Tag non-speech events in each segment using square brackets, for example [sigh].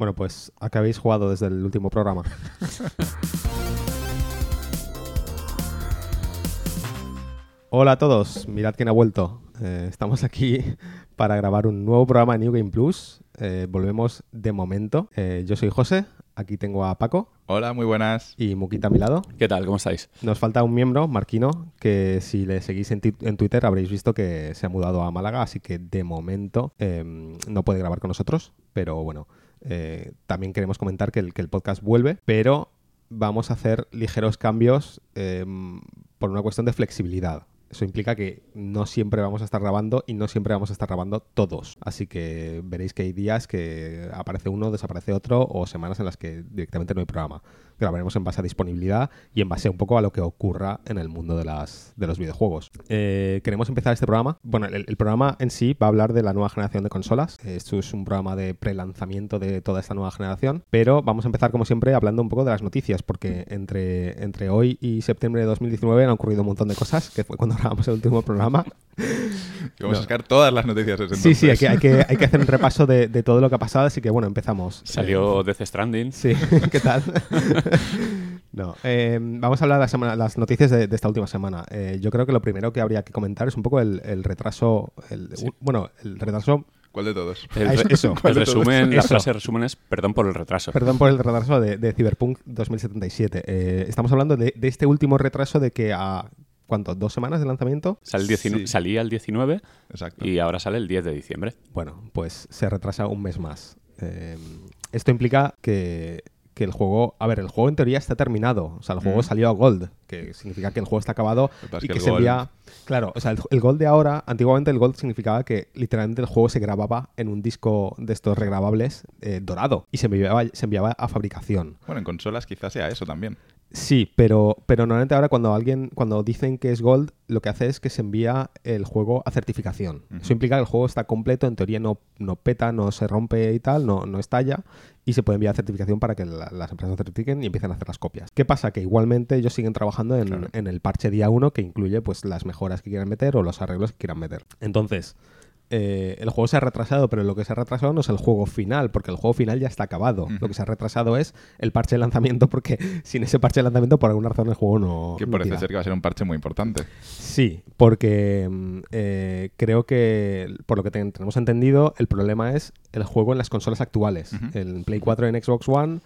Bueno, pues ¿a qué habéis jugado desde el último programa? [laughs] Hola a todos, mirad quién ha vuelto. Eh, estamos aquí [laughs] para grabar un nuevo programa de New Game Plus. Eh, volvemos de momento. Eh, yo soy José, aquí tengo a Paco Hola, muy buenas. y Muquita a mi lado. ¿Qué tal? ¿Cómo estáis? Nos falta un miembro, Marquino, que si le seguís en, en Twitter habréis visto que se ha mudado a Málaga, así que de momento eh, no puede grabar con nosotros, pero bueno, eh, también queremos comentar que el, podcast vuelve, pero vamos a hacer ligeros cambios eh, por una cuestión de flexibilidad. Eso implica que no siempre vamos a estar grabando y no siempre vamos a estar grabando todos. Así que veréis que hay días que aparece uno, desaparece otro o semanas en las que directamente no hay programa. Grabaremos en base a disponibilidad y en base un poco a lo que ocurra en el mundo de, las, de los videojuegos. Eh, queremos empezar este programa. Bueno, el, el programa en sí va a hablar de la nueva generación de consolas. Esto es un programa de pre-lanzamiento de toda esta nueva generación. Pero vamos a empezar, como siempre, hablando un poco de las noticias, porque entre, entre hoy y septiembre de 2019 han ocurrido un montón de cosas, que fue cuando [laughs] grabamos el último programa. Vamos No. a sacar todas las noticias desde Sí, sí, hay que, hay, que, hay que hacer un repaso de, de todo lo que ha pasado, así que bueno, empezamos. Salió Death Stranding. Sí, [laughs] ¿qué tal? [laughs] no, eh, vamos a hablar de la semana- las noticias de, de esta última semana. Eh, yo creo que lo primero que habría que comentar es un poco el, el retraso, el, Sí. un- bueno, el retraso, ¿Cuál de todos? El, eso- re- eso. [laughs] el ¿Cuál de todos? resumen, [laughs] la Eso. frase resumen es perdón por el retraso. perdón por el retraso de, de Cyberpunk 2077. Eh, estamos hablando de, de este último retraso de que a, ¿cuánto? ¿Dos semanas de lanzamiento? Sale el 19 Sí. Salía el 19 Exacto. y ahora sale el 10 de diciembre. Bueno, pues se retrasa un mes más. Eh, esto implica que, que el juego, a ver, el juego en teoría está terminado. O sea, el juego Mm. salió a Gold, que significa que el juego está acabado y que que se envía... Claro, o sea, el, el Gold de ahora, antiguamente el Gold significaba que literalmente el juego se grababa en un disco de estos regrabables eh, dorado y se enviaba, se enviaba a fabricación. Bueno, en consolas quizás sea eso también. Sí, pero, pero normalmente ahora cuando alguien, cuando dicen que es Gold, lo que hace es que se envía el juego a certificación. Eso implica que el juego está completo, en teoría no, no peta, no se rompe y tal, no, no estalla, y se puede enviar a certificación para que la- las empresas certifiquen y empiecen a hacer las copias. ¿Qué pasa? Que igualmente ellos siguen trabajando en, Claro. en el parche día 1 que incluye pues las mejoras que quieran meter o los arreglos que quieran meter. Entonces, eh, el juego se ha retrasado, pero lo que se ha retrasado no es el juego final, porque el juego final ya está acabado. Lo que se ha retrasado es el parche de lanzamiento, porque [laughs] sin ese parche de lanzamiento, por alguna razón, el juego no. que no parece tira. ser que va a ser un parche muy importante. Sí, porque mm, eh, creo que, por lo que ten- tenemos entendido, el problema es el juego en las consolas actuales. Ujú. En Play 4 y en Xbox One,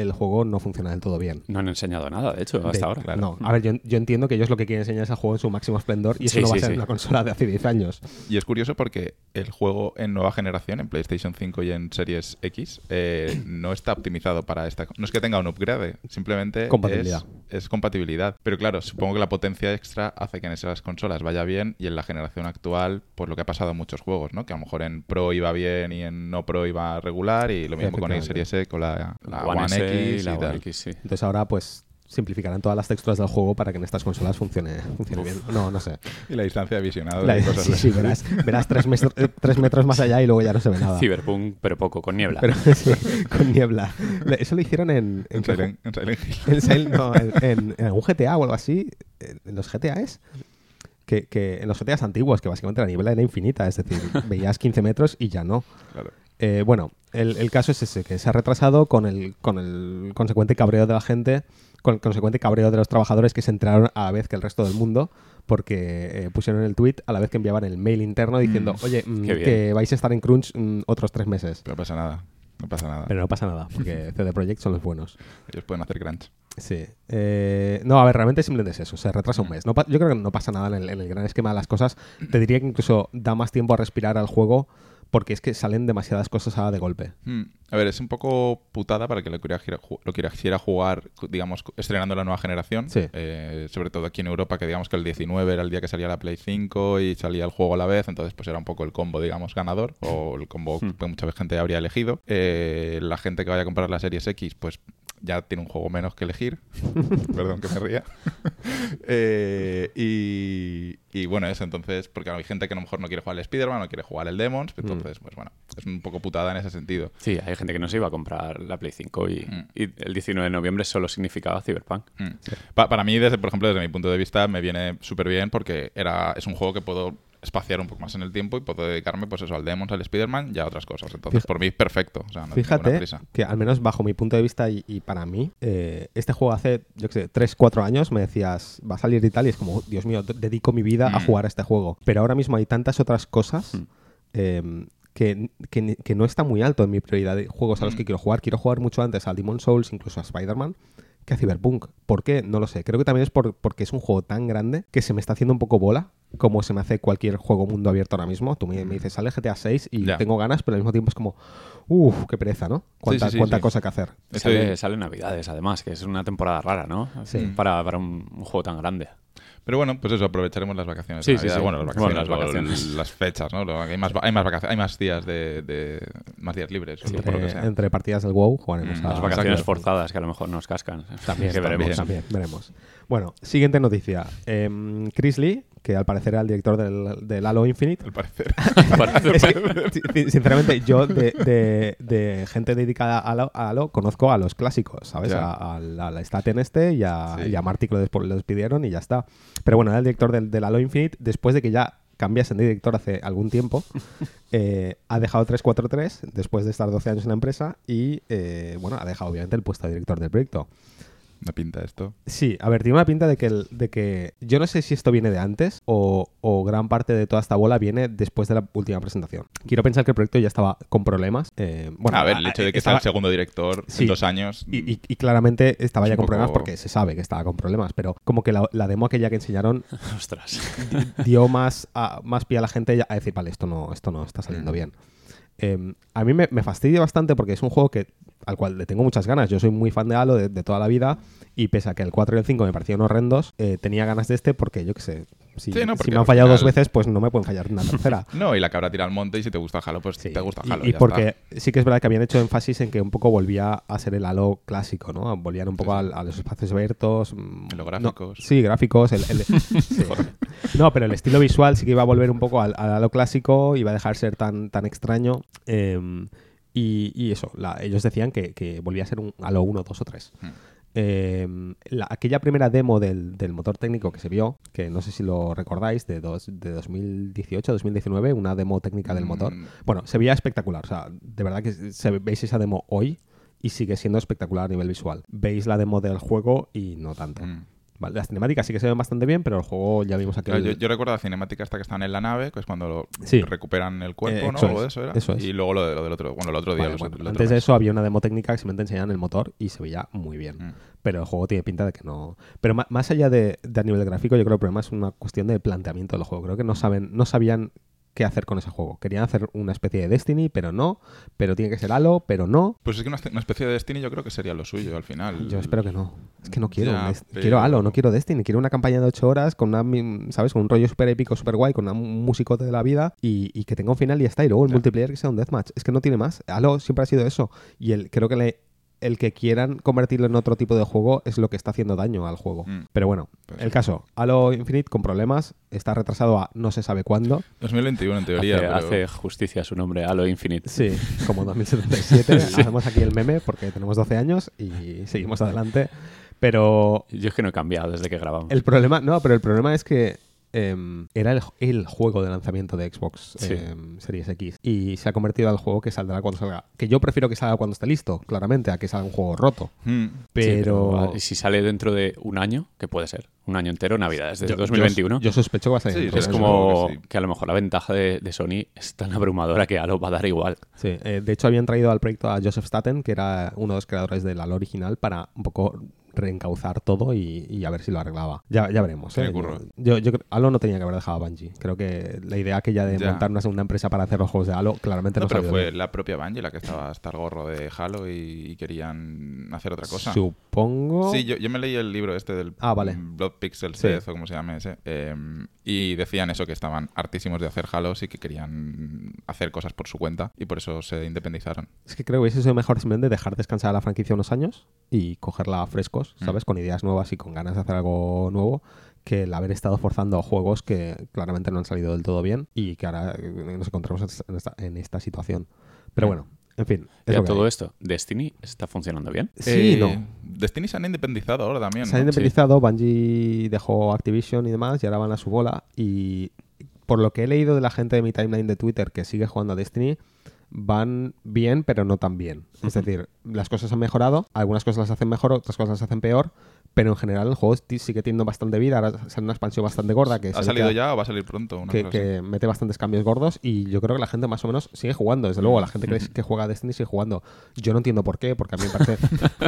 el juego no funciona del todo bien. No han enseñado nada, de hecho, hasta De- ahora. No, a ver, yo, yo entiendo que ellos lo que quieren enseñar es el juego en su máximo esplendor y eso Sí, no va sí, a ser sí. una consola de hace 10 años. Y es curioso porque el juego en nueva generación, en PlayStation 5 y en Series X, eh, [clears throat] no está optimizado para esta. No es que tenga un upgrade, simplemente Compatibilidad. Es, es compatibilidad. Pero claro, supongo que la potencia extra hace que en esas consolas vaya bien y en la generación actual, pues lo que ha pasado en muchos juegos, ¿no? Que a lo mejor en Pro iba bien y en no Pro iba regular y lo mismo con el. Series S, con la, la One, One, S X y la y One tal. X, sí. Entonces ahora pues simplificarán todas las texturas del juego para que en estas consolas funcione, funcione bien. No, no sé. [laughs] Y la distancia de visionado La- y cosas sí, de sí, verás, [laughs] verás tres, metros, tres metros más allá y luego ya no se ve nada. Cyberpunk, pero poco, con niebla. Pero [laughs] sí, con niebla. Eso lo hicieron en... En Silent, en Silent Hill. En, no, en, en- en algún GTA o algo así. En en los GTAs. Que, que en los GTAs antiguos, que básicamente la niebla era infinita. Es decir, veías 15 metros y ya no. Claro. Eh, bueno, el, el caso es ese, que se ha retrasado con el, con el consecuente cabreo de la gente, con el consecuente cabreo de los trabajadores que se enteraron a la vez que el resto del mundo, porque eh, pusieron el tweet a la vez que enviaban el mail interno diciendo, Mm, oye, mm, que vais a estar en Crunch mm, otros tres meses. Pero no pasa nada. No pasa nada. Pero no pasa nada, porque [laughs] CD Projekt son los buenos. Ellos pueden hacer crunch. Sí. Eh, no, a ver, realmente simplemente es eso. Se retrasa un mes. No yo creo que no pasa nada en el, en el gran esquema de las cosas. Te diría que incluso da más tiempo a respirar al juego porque es que salen demasiadas cosas a de golpe. Hmm. A ver, es un poco putada para que lo quiera, lo jugar, digamos, estrenando la nueva generación. Sí. Eh, sobre todo aquí en Europa, que digamos que el 19 era el día que salía la Play 5 y salía el juego a la vez, entonces pues era un poco el combo, digamos, ganador, o el combo Hmm. que mucha gente habría elegido. Eh, la gente que vaya a comprar la Series X, pues ya tiene un juego menos que elegir. [laughs] Perdón que me ría. [laughs] Eh, y, Y bueno, eso entonces, porque hay gente que a lo mejor no quiere jugar el Spider-Man, no quiere jugar el Demons, Mm. entonces, pues bueno, es un poco putada en ese sentido. Sí, hay gente que no se iba a comprar la Play 5 y, Mm. y el 19 de noviembre solo significaba Cyberpunk. Mm. Pa- para mí, desde, por ejemplo, desde mi punto de vista, me viene súper bien porque era, es un juego que puedo espaciar un poco más en el tiempo y puedo dedicarme pues eso al Demons, al Spider-Man y a otras cosas. Entonces, Fija- por mí, perfecto. O sea, no Fíjate prisa. que al menos bajo mi punto de vista y, y para mí, eh, este juego hace, yo qué sé, 3, 4 años me decías, va a salir y tal, y es como, Dios mío, dedico mi vida a Mm. jugar a este juego. Pero ahora mismo hay tantas otras cosas Mm. eh, que, que no está muy alto en mi prioridad de juegos a los que quiero jugar. Quiero jugar mucho antes al Demon Souls, incluso a Spider-Man, que a Cyberpunk. ¿Por qué? No lo sé. Creo que también es por- porque es un juego tan grande que se me está haciendo un poco bola, como se me hace cualquier juego mundo abierto ahora mismo. Tú me, me dices, sale GTA 6 y Ya. tengo ganas, pero al mismo tiempo es como, uff, qué pereza, ¿no? Cuánta, sí, sí, cuánta sí. cosa que hacer. Sale, sale Navidades, además, que es una temporada rara, ¿no? Sí. Para, para un, un juego tan grande. Pero bueno, pues eso, aprovecharemos las vacaciones. Sí, sí. Bueno, las Bueno, vacaciones, las vacaciones. las fechas, ¿no? Hay más, hay más, vacaciones, hay más días de, de- más días libres, o por lo que Entre, sea. entre partidas del WoW jugaremos Mm, a Las vacaciones forzadas que a lo mejor nos cascan. También, [laughs] que también, veremos. también, veremos. Bueno, siguiente noticia. Em, Chris Lee, que al parecer era el director del, del Halo Infinite. Al parecer. Es que, sin- sinceramente, yo de, de- de gente dedicada a Halo, a Halo conozco a los clásicos, ¿sabes? A- Al al Staten este y a, Sí. y a Marty que lo, despidieron y ya está. Pero bueno, era el director del, del Halo Infinite después de que ya cambiasen de director hace algún tiempo. [laughs] eh, ha dejado 343 después de estar 12 años en la empresa y, eh, bueno, ha dejado obviamente el puesto de director del proyecto. Me pinta esto. Sí, a ver, tiene una pinta de que, el- de que yo no sé si esto viene de antes o, o gran parte de toda esta bola viene después de la última presentación. Quiero pensar que el proyecto ya estaba con problemas. eh, bueno, a ver, el hecho de que sea estaba- el segundo director Sí. en dos años. y, y- y claramente estaba Es ya con problemas porque se sabe que estaba con problemas, pero como que la, la demo aquella que enseñaron [laughs] Ostras. dio más, a- más pie a la gente a decir, vale, esto no, esto no está saliendo Mm. bien. Eh, a mí me, me fastidia bastante porque es un juego que al cual le tengo muchas ganas. Yo soy muy fan de Halo de, de toda la vida y pese a que el 4 y el 5 me parecían horrendos, eh, tenía ganas de este porque yo qué sé, si, Sí, no, si porque me han al fallado dos veces, pues no me pueden fallar una tercera. [laughs] No, y la cabra tira al monte y si te gusta Halo, pues Sí, te gusta Halo. Y, ya porque está. sí que es verdad que habían hecho énfasis en que un poco volvía a ser el Halo clásico, ¿no? Volvían un poco Sí, al- a, los espacios abiertos. mm, Los no- gráficos. sí, gráficos. el- el- [laughs] sí. No, pero el estilo visual sí que iba a volver un poco al, al Halo clásico, iba a dejar de ser tan, tan extraño. eh, y, y eso, la- ellos decían que, que volvía a ser un Halo 1, 2 o 3. Hmm. Eh, la- aquella primera demo del, del motor técnico que se vio, que no sé si lo recordáis, de, dos, de 2018-2019, una demo técnica del motor. Mm, Bueno, se veía espectacular. O sea, de verdad que se, veis esa demo hoy y sigue siendo espectacular a nivel visual. Veis la demo del juego y no tanto. mm. Vale, las cinemáticas sí que se ven bastante bien, pero el juego ya vimos aquí. Claro, yo, yo recuerdo la cinemática hasta que estaban en la nave, que es cuando lo- Sí. recuperan el cuerpo, Eh, ¿no? eso Algo es, de eso era. eso es. Y luego lo, de- lo del otro, bueno, el otro día. Vale, los- bueno, el otro antes de eso había una demo técnica que simplemente enseñaban el motor y se veía muy bien. Mm. Pero el juego tiene pinta de que no. Pero más allá de, de a nivel gráfico, yo creo que el problema es una cuestión de planteamiento del juego. Creo que no saben, no sabían qué hacer con ese juego. Querían hacer una especie de Destiny, pero no. Pero tiene que ser Halo, pero no. Pues es que una, una especie de Destiny yo creo que sería lo suyo al final. Yo espero que no. Es que no quiero. Ya, pero- Quiero Halo, no quiero Destiny. Quiero una campaña de 8 horas con una, ¿sabes? Con un rollo súper épico, súper guay, con una- un músico de la vida y, y que tenga un final y ya está. Y luego el Ya. multiplayer que sea un deathmatch. Es que no tiene más. Halo siempre ha sido eso. Y el, creo que le- el que quieran convertirlo en otro tipo de juego es lo que está haciendo daño al juego. Mm. Pero bueno, Pues el sí. caso. Halo Infinite con problemas. Está retrasado a no se sabe cuándo. 2021 en teoría. hace, pero- hace justicia a su nombre, Halo Infinite. Sí, como 2077. Hacemos [laughs] aquí el meme porque tenemos 12 años y seguimos adelante. Pero Yo es que no he cambiado desde que grabamos. El problema, no, pero el problema es que em, era el, el juego de lanzamiento de Xbox Sí. em, Series X y se ha convertido al juego que saldrá cuando salga. Que yo prefiero que salga cuando esté listo, claramente, a que salga un juego roto. Mm. Sí, Pero, ¿Y si sale dentro de un año? ¿Qué puede ser? Un año entero, Navidades de yo- 2021. Yo, yo sospecho que va a salir. Sí, es como que que a lo mejor la ventaja de, de Sony es tan abrumadora que Halo va a dar igual. Sí, eh, de hecho habían traído al proyecto a Joseph Staten, que era uno de los creadores del Halo original, para un poco reencauzar todo y, y a ver si lo arreglaba. Ya, ya veremos. ¿eh? Yo, yo creo- Halo no tenía que haber dejado a Bungie. Creo que la idea aquella de Ya. montar una segunda empresa para hacer los juegos de Halo claramente no, No, pero fue bien. la propia Bungie la que estaba hasta el gorro de Halo y, y querían hacer otra cosa. Supongo. Sí, yo, yo me leí el libro este del Ah, vale. Blood Pixel Sí. O como se llame ese. eh, y decían eso, que estaban hartísimos de hacer Halos y que querían hacer cosas por su cuenta y por eso se independizaron. Es que creo que hubiese sido mejor simplemente dejar descansar a la franquicia unos años y cogerla frescos, Mm. ¿sabes? Con ideas nuevas y con ganas de hacer algo nuevo, que el haber estado forzando juegos que claramente no han salido del todo bien y que ahora eh, nos encontramos en esta, en esta situación. Pero Mm. bueno, en fin. Y es a lo que todo hay. esto, ¿Destiny está funcionando bien? Sí, Eh, no. Destiny se han independizado ahora también. Se han ¿no? independizado, Bungie dejó Activision y demás y ahora van a su bola y por lo que he leído de la gente de mi timeline de Twitter que sigue jugando a Destiny, van bien pero no tan bien. Es decir, las cosas han mejorado, algunas cosas las hacen mejor, otras cosas las hacen peor, pero en general el juego sigue teniendo bastante vida, ahora sale una expansión bastante gorda que, ¿Ha salido que- ya o va a salir pronto? Una que, mete bastantes cambios gordos y yo creo que la gente más o menos sigue jugando. Desde luego, la gente que, que juega a Destiny sigue jugando. Yo no entiendo por qué, porque a mí me parece...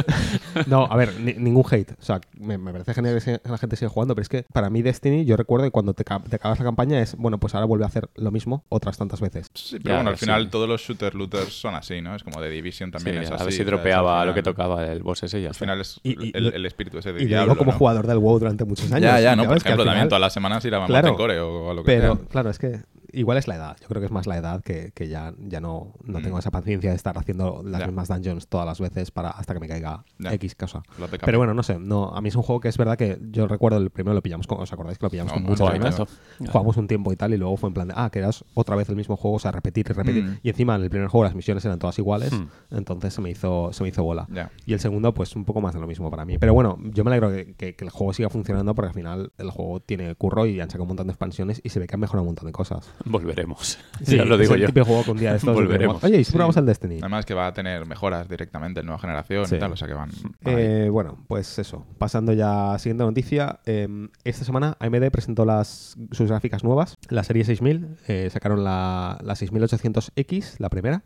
[laughs] no, a ver, ni- ningún hate. O sea, me, me parece genial que la gente sigue jugando, pero es que para mí Destiny, yo recuerdo que cuando te, ca- te acabas la campaña es, bueno, pues ahora vuelve a hacer lo mismo otras tantas veces. Sí, pero Ya, bueno, al sí. final todos los shooter looters son así, ¿no? Es como de Division también Sí, es a ver si dropeaba lo que tocaba el boss ese y ya Al final es Y- y el, el espíritu ese de Y lo diablo, digo como ¿no? jugador del WoW durante muchos años. Ya, ya, no, por ejemplo, también final- todas las semanas ir a Claro. Core o, o lo que Pero sea. claro, es que igual es la edad. Yo creo que es más la edad que, que ya, ya no, no Mm. tengo esa paciencia de estar haciendo las mismas dungeons todas las veces para hasta que me caiga. X cosa. Pero bueno, no sé. No, a mí es un juego que es verdad que yo recuerdo el primero lo pillamos con, ¿os acordáis que lo pillamos No, con ganas? no. Jugamos un tiempo y tal y luego fue en plan de, ah, que eras otra vez el mismo juego, o sea, repetir y repetir. Mm. Y encima en el primer juego las misiones eran todas iguales, Hmm. entonces se me hizo se me hizo bola. Y el segundo, pues un poco más de lo mismo para mí. Pero bueno, yo me alegro que, que- que el juego siga funcionando porque al final el juego tiene curro y han sacado un montón de expansiones y se ve que han mejorado un montón de cosas. Volveremos. [laughs] Sí, ya lo es digo el yo. típico juego que un día de estos Volveremos. Oye, ¿y si Sí. probamos el Destiny? Además que va a tener mejoras directamente en nueva generación Sí. y tal, o sea que van... Eh, bueno, pues eso. Pasando ya a siguiente noticia. eh, esta semana AMD presentó las, sus gráficas nuevas. La serie 6000 eh, sacaron la, la 6800X, la primera.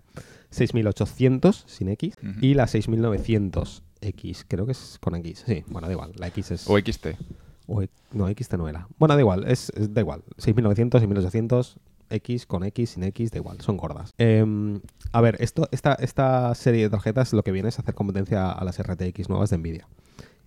6800 sin X. Ujú. Y la 6900X. Creo que es con X. Sí, bueno, da igual. La X es. O XT. O e- no, X no era. Bueno, da igual. Es, es- da igual. 6900, 6800. X con X, sin X, da igual, son gordas. Em, a ver, esto, esta, esta serie de tarjetas lo que viene es hacer competencia a las RTX nuevas de Nvidia.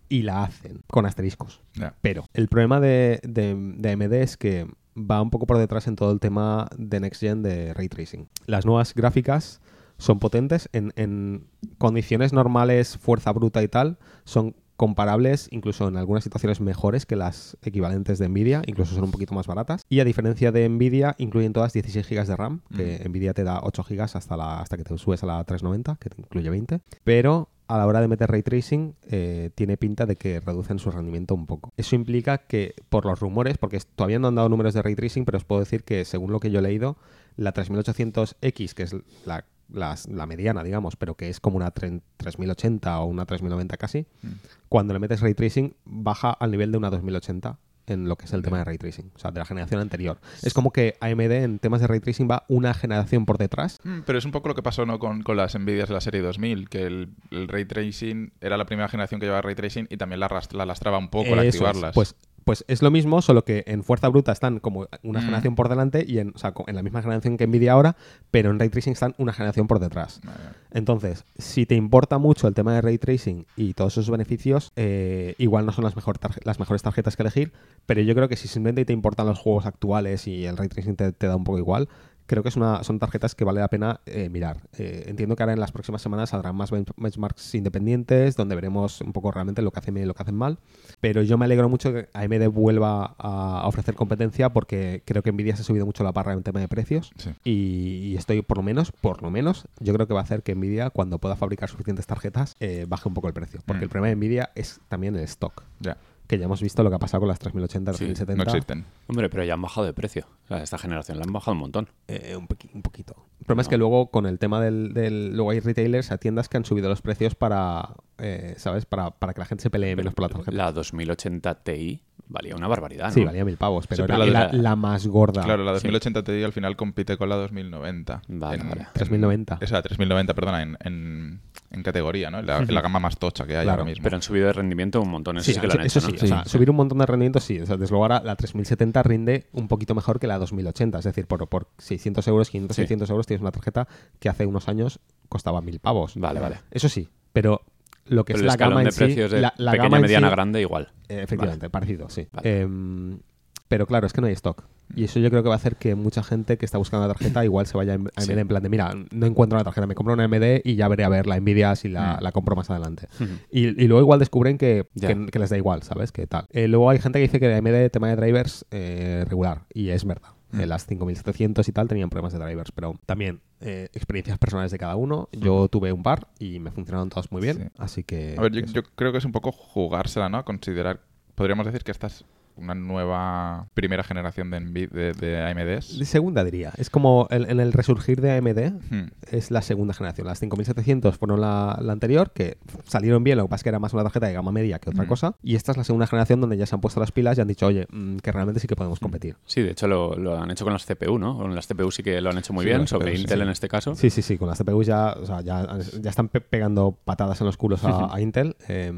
Y la hacen con asteriscos. Pero el problema de, de, de AMD es que va un poco por detrás en todo el tema de Next Gen de Ray Tracing. Las nuevas gráficas son potentes en, en condiciones normales, fuerza bruta y tal, son comparables, incluso en algunas situaciones mejores que las equivalentes de Nvidia, incluso son un poquito más baratas. Y a diferencia de Nvidia, incluyen todas 16 GB de RAM, que Nvidia te da 8 GB hasta, la, hasta que te subes a la 390, que te incluye 20. Pero a la hora de meter ray tracing eh, tiene pinta de que reducen su rendimiento un poco. Eso implica que, por los rumores, porque todavía no han dado números de ray tracing, pero os puedo decir que según lo que yo he leído, la 3800X, que es la, las- la mediana, digamos, pero que es como una tre- 3080 o una 3090 casi, cuando le metes ray tracing baja al nivel de una 2080 en lo que es el tema de ray tracing, o sea, de la generación anterior. Es como que AMD en temas de ray tracing va una generación por detrás Mm, Pero es un poco lo que pasó ¿no? con, con las Nvidias de la serie 2000, que el, el Ray Tracing era la primera generación que llevaba Ray Tracing y también la, la lastraba un poco al Eso es. activarlas. Pues, pues es lo mismo, solo que en fuerza bruta están como una Mm. generación por delante y en, o sea, en la misma generación que Nvidia ahora, pero en Ray Tracing están una generación por detrás. Vale. Entonces, si te importa mucho el tema de Ray Tracing y todos esos beneficios, eh, igual no son las, mejor las mejores tarjetas que elegir, pero yo creo que si simplemente te importan los juegos actuales y el Ray Tracing te, te da un poco igual, creo que es una, son tarjetas que vale la pena eh, mirar. Eh, entiendo que ahora en las próximas semanas saldrán más ben- benchmarks independientes, donde veremos un poco realmente lo que hacen bien y lo que hacen mal, pero yo me alegro mucho que AMD vuelva a ofrecer competencia porque creo que Nvidia se ha subido mucho la parra en tema de precios Sí. y, y estoy por lo menos, por lo menos, yo creo que va a hacer que Nvidia cuando pueda fabricar suficientes tarjetas eh, baje un poco el precio, porque Mm. el problema de Nvidia es también el stock, Ya, que ya hemos visto lo que ha pasado con las 3080, Sí, 3070, no existen. Hombre, pero ya han bajado de precio. O sea, esta generación la han bajado un montón. eh, un, poqui- un poquito. El problema es que luego con el tema del, del- luego hay retailers, hay tiendas que han subido los precios para, eh, ¿sabes? Para, para que la gente se pelee menos por la tarjeta. La 2080 Ti valía una barbaridad, ¿no? Sí, valía mil pavos, pero Sí, pero era la la, más gorda. Claro, la sí. 2080 Ti al final compite con la 2090. Vale, en, vale. en- 3090. O sea, 3090, perdona, en, en, en categoría, ¿no? En la, en la gama más tocha que hay Claro, ahora mismo. Pero han subido de rendimiento un montón. Eso Sí, sí, que lo han eso hecho, sí, ¿no? o sea, subir un montón de rendimiento sí. O sea, desde luego ahora la 3070 rinde un poquito mejor que la 2080. Es decir, por, por 600 euros, 500, Sí. 600 euros tienes una tarjeta que hace unos años costaba mil pavos. Vale, vale. Eso sí, pero lo que Pero es el la gama de en sí, precios de la, la pequeña, gama mediana, sí- grande igual. eh, efectivamente, parecido, sí. Vale. Em, Pero claro, es que no hay stock. Y eso yo creo que va a hacer que mucha gente que está buscando la tarjeta igual se vaya a AMD Sí. en plan de, mira, no encuentro la tarjeta, me compro una AMD y ya veré a ver la Nvidia si la, Mm. la compro más adelante. Y, y luego igual descubren que, que, que les da igual, ¿sabes? Que tal. Eh, luego hay gente que dice que de AMD tema de drivers eh, regular. Y es verdad. Mm. Eh, las 5700 y tal tenían problemas de drivers. Pero también eh, experiencias personales de cada uno. Yo tuve un par y me funcionaron todos muy bien. Mm. Sí. Así que... A ver, yo, yo creo que es un poco jugársela, ¿no? Considerar, podríamos decir que esta es una nueva primera generación de, Nvi- de, de AMDs. De segunda diría. Es como el- en el resurgir de AMD Hmm. es la segunda generación. Las 5700 fueron la, la anterior, que salieron bien, lo que pasa es que era más una tarjeta de gama media que otra Mm. cosa. Y esta es la segunda generación donde ya se han puesto las pilas y han dicho, oye, mm, que realmente sí que podemos competir. Sí, de hecho lo, lo han hecho con las CPU, ¿no? Con las CPU sí que lo han hecho muy Sí, bien, sobre CPU, Intel sí. en este caso. Sí, sí, sí, con las CPUs ya, o sea, ya, ya están pe- pegando patadas en los culos a, [laughs] a Intel. Eh,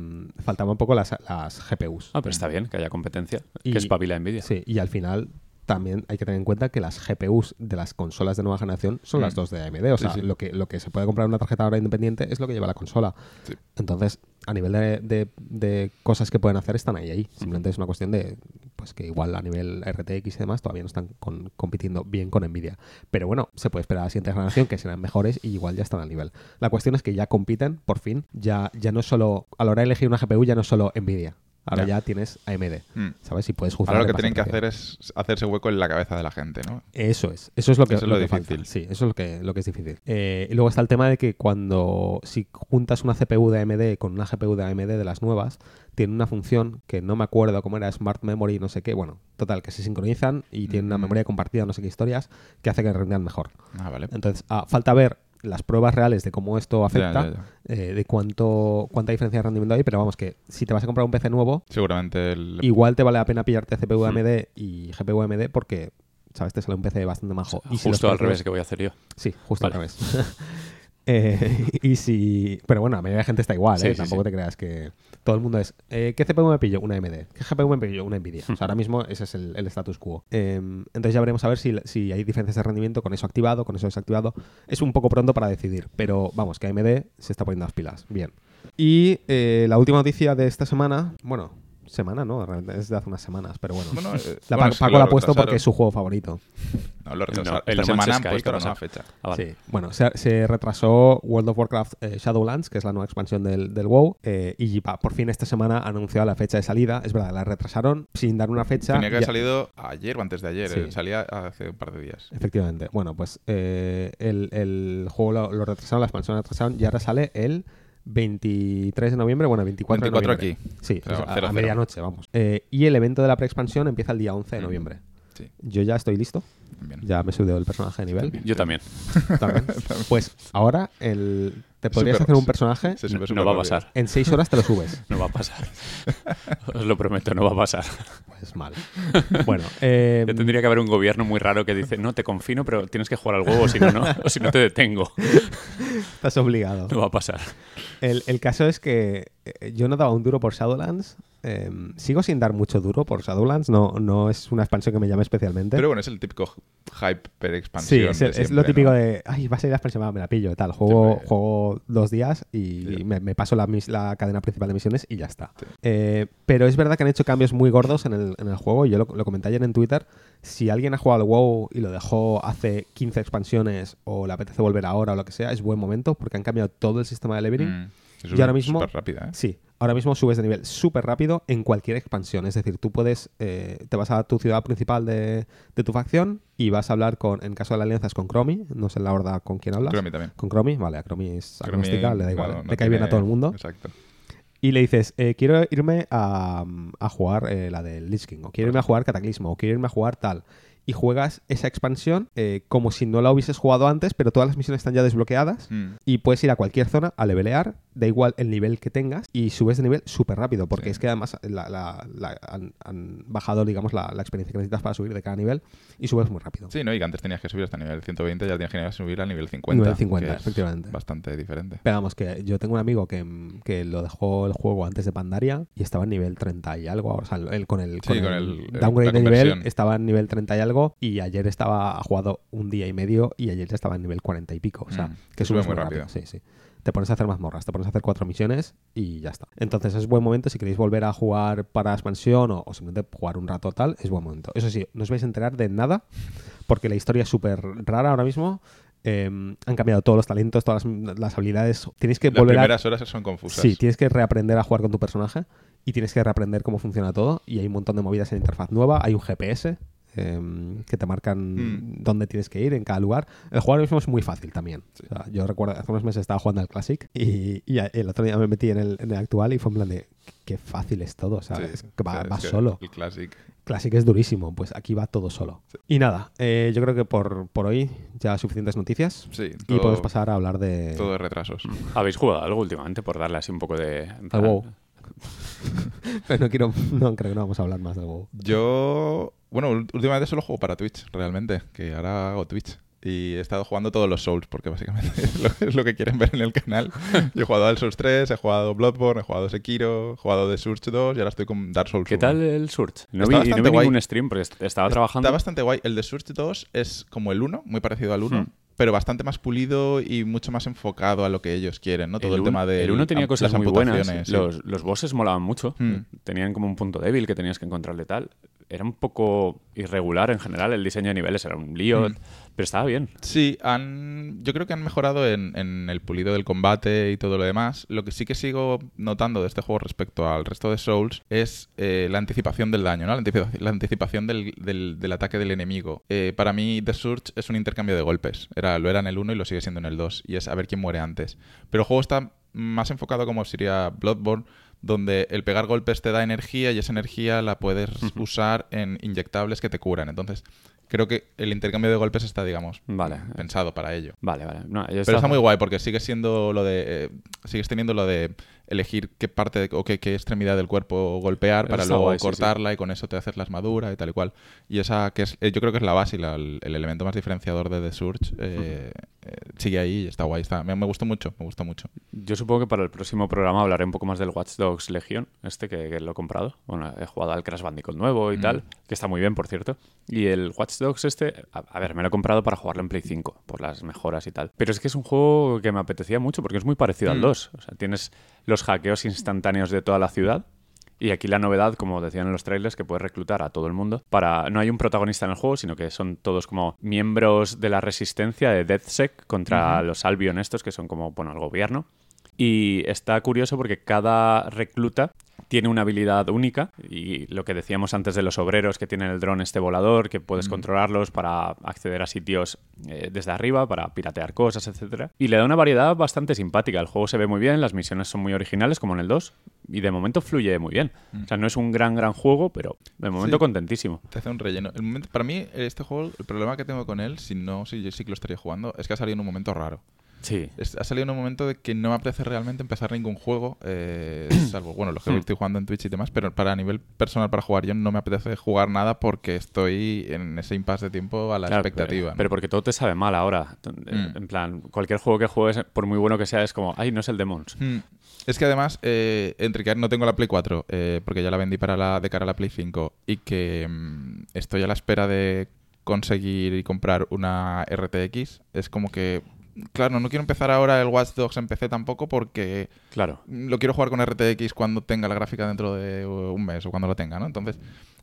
faltaban un poco las, las GPUs. Ah, pero está bien que haya competencia, Y- que espabila Nvidia. Sí, y al final también hay que tener en cuenta que las GPUs de las consolas de nueva generación son Mm. las dos de AMD. O sea, sí. Lo, que, lo que se puede comprar en una tarjeta ahora independiente es lo que lleva la consola. Sí. Entonces, a nivel de, de- de cosas que pueden hacer, están ahí, ahí. Simplemente es una cuestión de pues que igual a nivel RTX y demás todavía no están con- compitiendo bien con Nvidia. Pero bueno, se puede esperar a la siguiente generación que serán mejores y igual ya están al nivel. La cuestión es que ya compiten, por fin. Ya, ya no es solo, a la hora de elegir una GPU, ya no es solo Nvidia. Ahora Ya. ya tienes AMD. Hmm. ¿Sabes? Y puedes juzgar. Ahora lo que tienen que hacer es hacerse hueco en la cabeza de la gente, ¿no? Eso es, eso es lo que, Eso es lo que difícil. falta. Sí, eso es lo que, lo que es difícil. Eh, y luego está el tema de que cuando si juntas una CPU de AMD con una GPU de AMD de las nuevas, tiene una función que no me acuerdo cómo era, Smart Memory, no sé qué, bueno, total, que se sincronizan y tienen una memoria compartida, no sé qué historias, que hace que rindan mejor. Ah, vale. Entonces, ah, falta ver las pruebas reales de cómo esto afecta, Ya, ya, ya. eh, de cuánto cuánta diferencia de rendimiento hay, pero vamos, que si te vas a comprar un PC nuevo, Seguramente el... igual te vale la pena pillarte CPU Hmm. AMD y GPU AMD porque, ¿sabes? Te sale un PC bastante majo. Y si los Justo al precios- revés que voy a hacer yo. Sí, justo Vale. al revés. [laughs] Eh, [laughs] y si. Pero bueno, la mayoría de gente está igual, Sí, ¿eh? sí, Tampoco sí. te creas que. Todo el mundo es. eh, ¿Qué CPU me pillo? Una AMD. ¿Qué GPU me pillo? Una Nvidia. O sea, ahora mismo ese es el, el status quo. Eh, entonces ya veremos a ver si, si hay diferencias de rendimiento con eso activado, con eso desactivado. Es un poco pronto para decidir, pero vamos, que AMD se está poniendo las pilas. Bien. Y eh, la última noticia de esta semana. Bueno, semana, ¿no? Realmente es de hace unas semanas, pero bueno. Bueno, eh, La bueno, Pa- Paco la ha puesto porque es su juego favorito. No, lo retrasaron. No, el Esta No Man's semana han puesto ¿qué la nueva fecha. Ah, vale. Sí, bueno, se, se retrasó World of Warcraft eh, Shadowlands, que es la nueva expansión del, del WoW, eh, y va, por fin esta semana ha anunciado la fecha de salida. Es verdad, la retrasaron sin dar una fecha. Tenía que haber ya- salido ayer o antes de ayer. Sí. eh, Salía hace un par de días. Efectivamente. Bueno, pues eh, el, el juego lo, lo retrasaron, la expansión la retrasaron y ahora sale el 23 de noviembre, bueno, 24, 24 de noviembre. aquí. Sí, Pero o sea, a- cero, a, medianoche, vamos. Eh, y el evento de la preexpansión empieza el día 11 de Mm. noviembre. Sí, Yo ya estoy listo, bien. ya me he subido el personaje de nivel. Yo también. También. [laughs] Pues ahora el, te podrías hacer un personaje, Se sube [laughs] No, va a pasar. en 6 horas te lo subes. No va a pasar. Os lo prometo, no va a pasar. Pues mal. Bueno, eh, Ya tendría que haber un gobierno muy raro que dice, no, te confino, pero tienes que jugar al juego, si no, no, o si no te detengo. [laughs] estás obligado. No va a pasar. El, el caso es que yo no daba un duro por Shadowlands. eh, sigo sin dar mucho duro por Shadowlands. No, no es una expansión que me llame especialmente. Pero bueno, es el típico hype per sí, expansión. es, el- es lo típico ¿no? de, ay, va a salir la expansión, va, me la pillo, tal. Juego, juego dos días y Sí. me, me paso la, la cadena principal de misiones y ya está. Sí. Eh, pero es verdad que han hecho cambios muy gordos en el, en el juego. y Yo lo, lo comenté ayer en Twitter. Si alguien ha jugado al WoW y lo dejó hace 15 expansiones o le apetece volver ahora o lo que sea, es buen momento porque han cambiado todo el sistema de leveling. Mm, Y ahora mismo- súper rápida, ¿eh? Sí, ahora mismo subes de nivel súper rápido en cualquier expansión. Es decir, tú puedes, eh, te vas a tu ciudad principal de, de tu facción y vas a hablar con, en caso de la alianza es con Cromi, no sé en la horda con quién hablas. Mí también. Con Cromi, vale, a Cromi es agnóstica, le da igual, claro, no le cae bien a todo el mundo. Exacto. Y le dices, eh, quiero irme a, a jugar eh, la del Lich King, o quiero irme a jugar Cataclismo, o quiero irme a jugar tal. Y juegas esa expansión eh, como si no la hubieses jugado antes, pero todas las misiones están ya desbloqueadas. Mm. Y puedes ir a cualquier zona a levelear, da igual el nivel que tengas, y subes de nivel súper rápido, porque Sí. es que además la- la- la- han, han bajado, digamos, la, la experiencia que necesitas para subir de cada nivel, y subes muy rápido. Sí, ¿no? Y que antes tenías que subir hasta nivel 120, ya tienes que subir al nivel 50. Nivel 50, que es efectivamente. Bastante diferente. Pero vamos, que yo tengo un amigo que, que lo dejó el juego antes de Pandaria y estaba en nivel 30 y algo. O sea, él con el, con Sí, con el el- el- downgrade de nivel estaba en nivel 30 y algo y ayer estaba ha jugado un día y medio y ayer ya estaba en nivel 40 y pico. O sea, Mm, que sube muy rápido. rápido. Sí, sí. te pones a hacer mazmorras, te pones a hacer cuatro misiones y ya está. Entonces es buen momento si queréis volver a jugar para expansión o, o simplemente jugar un rato tal, es buen momento. Eso sí, no os vais a enterar de nada porque la historia es súper rara ahora mismo. Eh, han cambiado todos los talentos, todas las, las habilidades. Tenéis que Las volver a primeras horas son confusas. Sí, tienes que reaprender a jugar con tu personaje y tienes que reaprender cómo funciona todo. Y hay un montón de movidas en la interfaz nueva. Hay un GPS em, que te marcan Mm. dónde tienes que ir, en cada lugar. El juego ahora mismo es muy fácil también. Sí. O sea, yo recuerdo, hace unos meses estaba jugando al Classic y, y el otro día me metí en el, en el actual y fue en plan de qué fácil es todo. O sea, Sí, es que va, o sea, va es que solo. El Classic. Classic es durísimo, pues aquí va todo solo. Sí. Y nada, eh, yo creo que por, por hoy ya suficientes noticias. Sí, Y podemos pasar a hablar de... todo de retrasos. ¿Habéis jugado algo últimamente por darle así un poco de... Al WoW. [laughs] Pero no quiero, no creo que no vamos a hablar más del WoW. Yo, bueno, últimamente solo juego para Twitch, realmente, que ahora hago Twitch. Y he estado jugando todos los Souls, porque básicamente [laughs] es lo, es lo que quieren ver en el canal. [laughs] Yo he jugado al Souls 3, he jugado Bloodborne, he jugado Sekiro, he jugado The Surge 2 y ahora estoy con Dark Souls ¿Qué 1. tal el Surge? No Está vi, no bastante vi guay. ningún stream porque est- estaba trabajando. Está bastante guay. El de Surge 2 es como el 1, muy parecido al 1, Hmm. Pero bastante más pulido y mucho más enfocado a lo que ellos quieren, ¿no? Todo el, uno- tema de El 1 tenía cosas muy buenas. sí. Los, los bosses molaban mucho. Hmm. Tenían como un punto débil que tenías que encontrarle tal. Era un poco irregular en general. El diseño de niveles era un lío, Hmm. Pero estaba bien. Sí, han, yo creo que han mejorado en, en el pulido del combate y todo lo demás. Lo que sí que sigo notando de este juego respecto al resto de Souls es eh, la anticipación del daño, ¿no? La, anticipa- la anticipación del, del- del ataque del enemigo. Eh, para mí, The Surge es un intercambio de golpes. Era, lo era en el 1 y lo sigue siendo en el 2. Y es a ver quién muere antes. Pero el juego está más enfocado como sería Bloodborne, donde el pegar golpes te da energía y esa energía la puedes usar en inyectables que te curan. Entonces, creo que el intercambio de golpes está, digamos, Vale. pensado para ello. Vale, vale. No, Pero está muy guay porque sigues siendo lo de. eh, sigues teniendo lo de elegir qué parte de- o qué, qué extremidad del cuerpo golpear para luego guay, sí, cortarla y con eso te haces la armadura y tal y cual. Y esa que es, eh, yo creo que es la base y la- el, el elemento más diferenciador de The Surge. eh, eh, sigue ahí y está guay. Está, me, me gustó mucho, me gustó mucho. Yo supongo que para el próximo programa hablaré un poco más del Watch Dogs Legion, este que, que lo he comprado. Bueno, he jugado al Crash Bandicoot nuevo y Mm. tal, que está muy bien, por cierto. Y el Watch Dogs este, a, a ver, me lo he comprado para jugarlo en Play 5, por las mejoras y tal. Pero es que es un juego que me apetecía mucho porque es muy parecido al Mm. 2. O sea, tienes los hackeos instantáneos de toda la ciudad. Y aquí la novedad, como decían en los trailers, que puedes reclutar a todo el mundo. Para No hay un protagonista en el juego, sino que son todos como miembros de la resistencia de DeathSec contra los Albion estos, que son como, bueno, el gobierno. Y está curioso porque cada recluta tiene una habilidad única y lo que decíamos antes de los obreros que tienen el dron este volador, que puedes controlarlos para acceder a sitios eh, desde arriba, para piratear cosas, etcétera. Y le da una variedad bastante simpática. El juego se ve muy bien, las misiones son muy originales como en el 2 y de momento fluye muy bien. O sea, no es un gran gran juego, pero de momento Sí. contentísimo. Te hace un relleno. El momento, para mí, este juego, el problema que tengo con él, si no, si yo sí que lo estaría jugando, es que ha salido en un momento raro. Sí. Es- ha salido en un momento de que no me apetece realmente empezar ningún juego, eh, [coughs] salvo, bueno, los que estoy jugando en Twitch y demás, pero para a nivel personal para jugar yo no me apetece jugar nada porque estoy en ese impasse de tiempo a la Claro, expectativa. Pero, ¿no? pero porque todo te sabe mal ahora. Mm. En plan, cualquier juego que juegues, por muy bueno que sea, es como, ay, no es el Demons. Hmm. Es que además, eh, entre que no tengo la Play 4, eh, porque ya la vendí para la, de cara a la Play 5, y que mm, estoy a la espera de conseguir y comprar una RTX, es como que, claro, no quiero empezar ahora el Watch Dogs en PC tampoco porque Claro. lo quiero jugar con RTX cuando tenga la gráfica dentro de uh, un mes o cuando la tenga, ¿no? Entonces,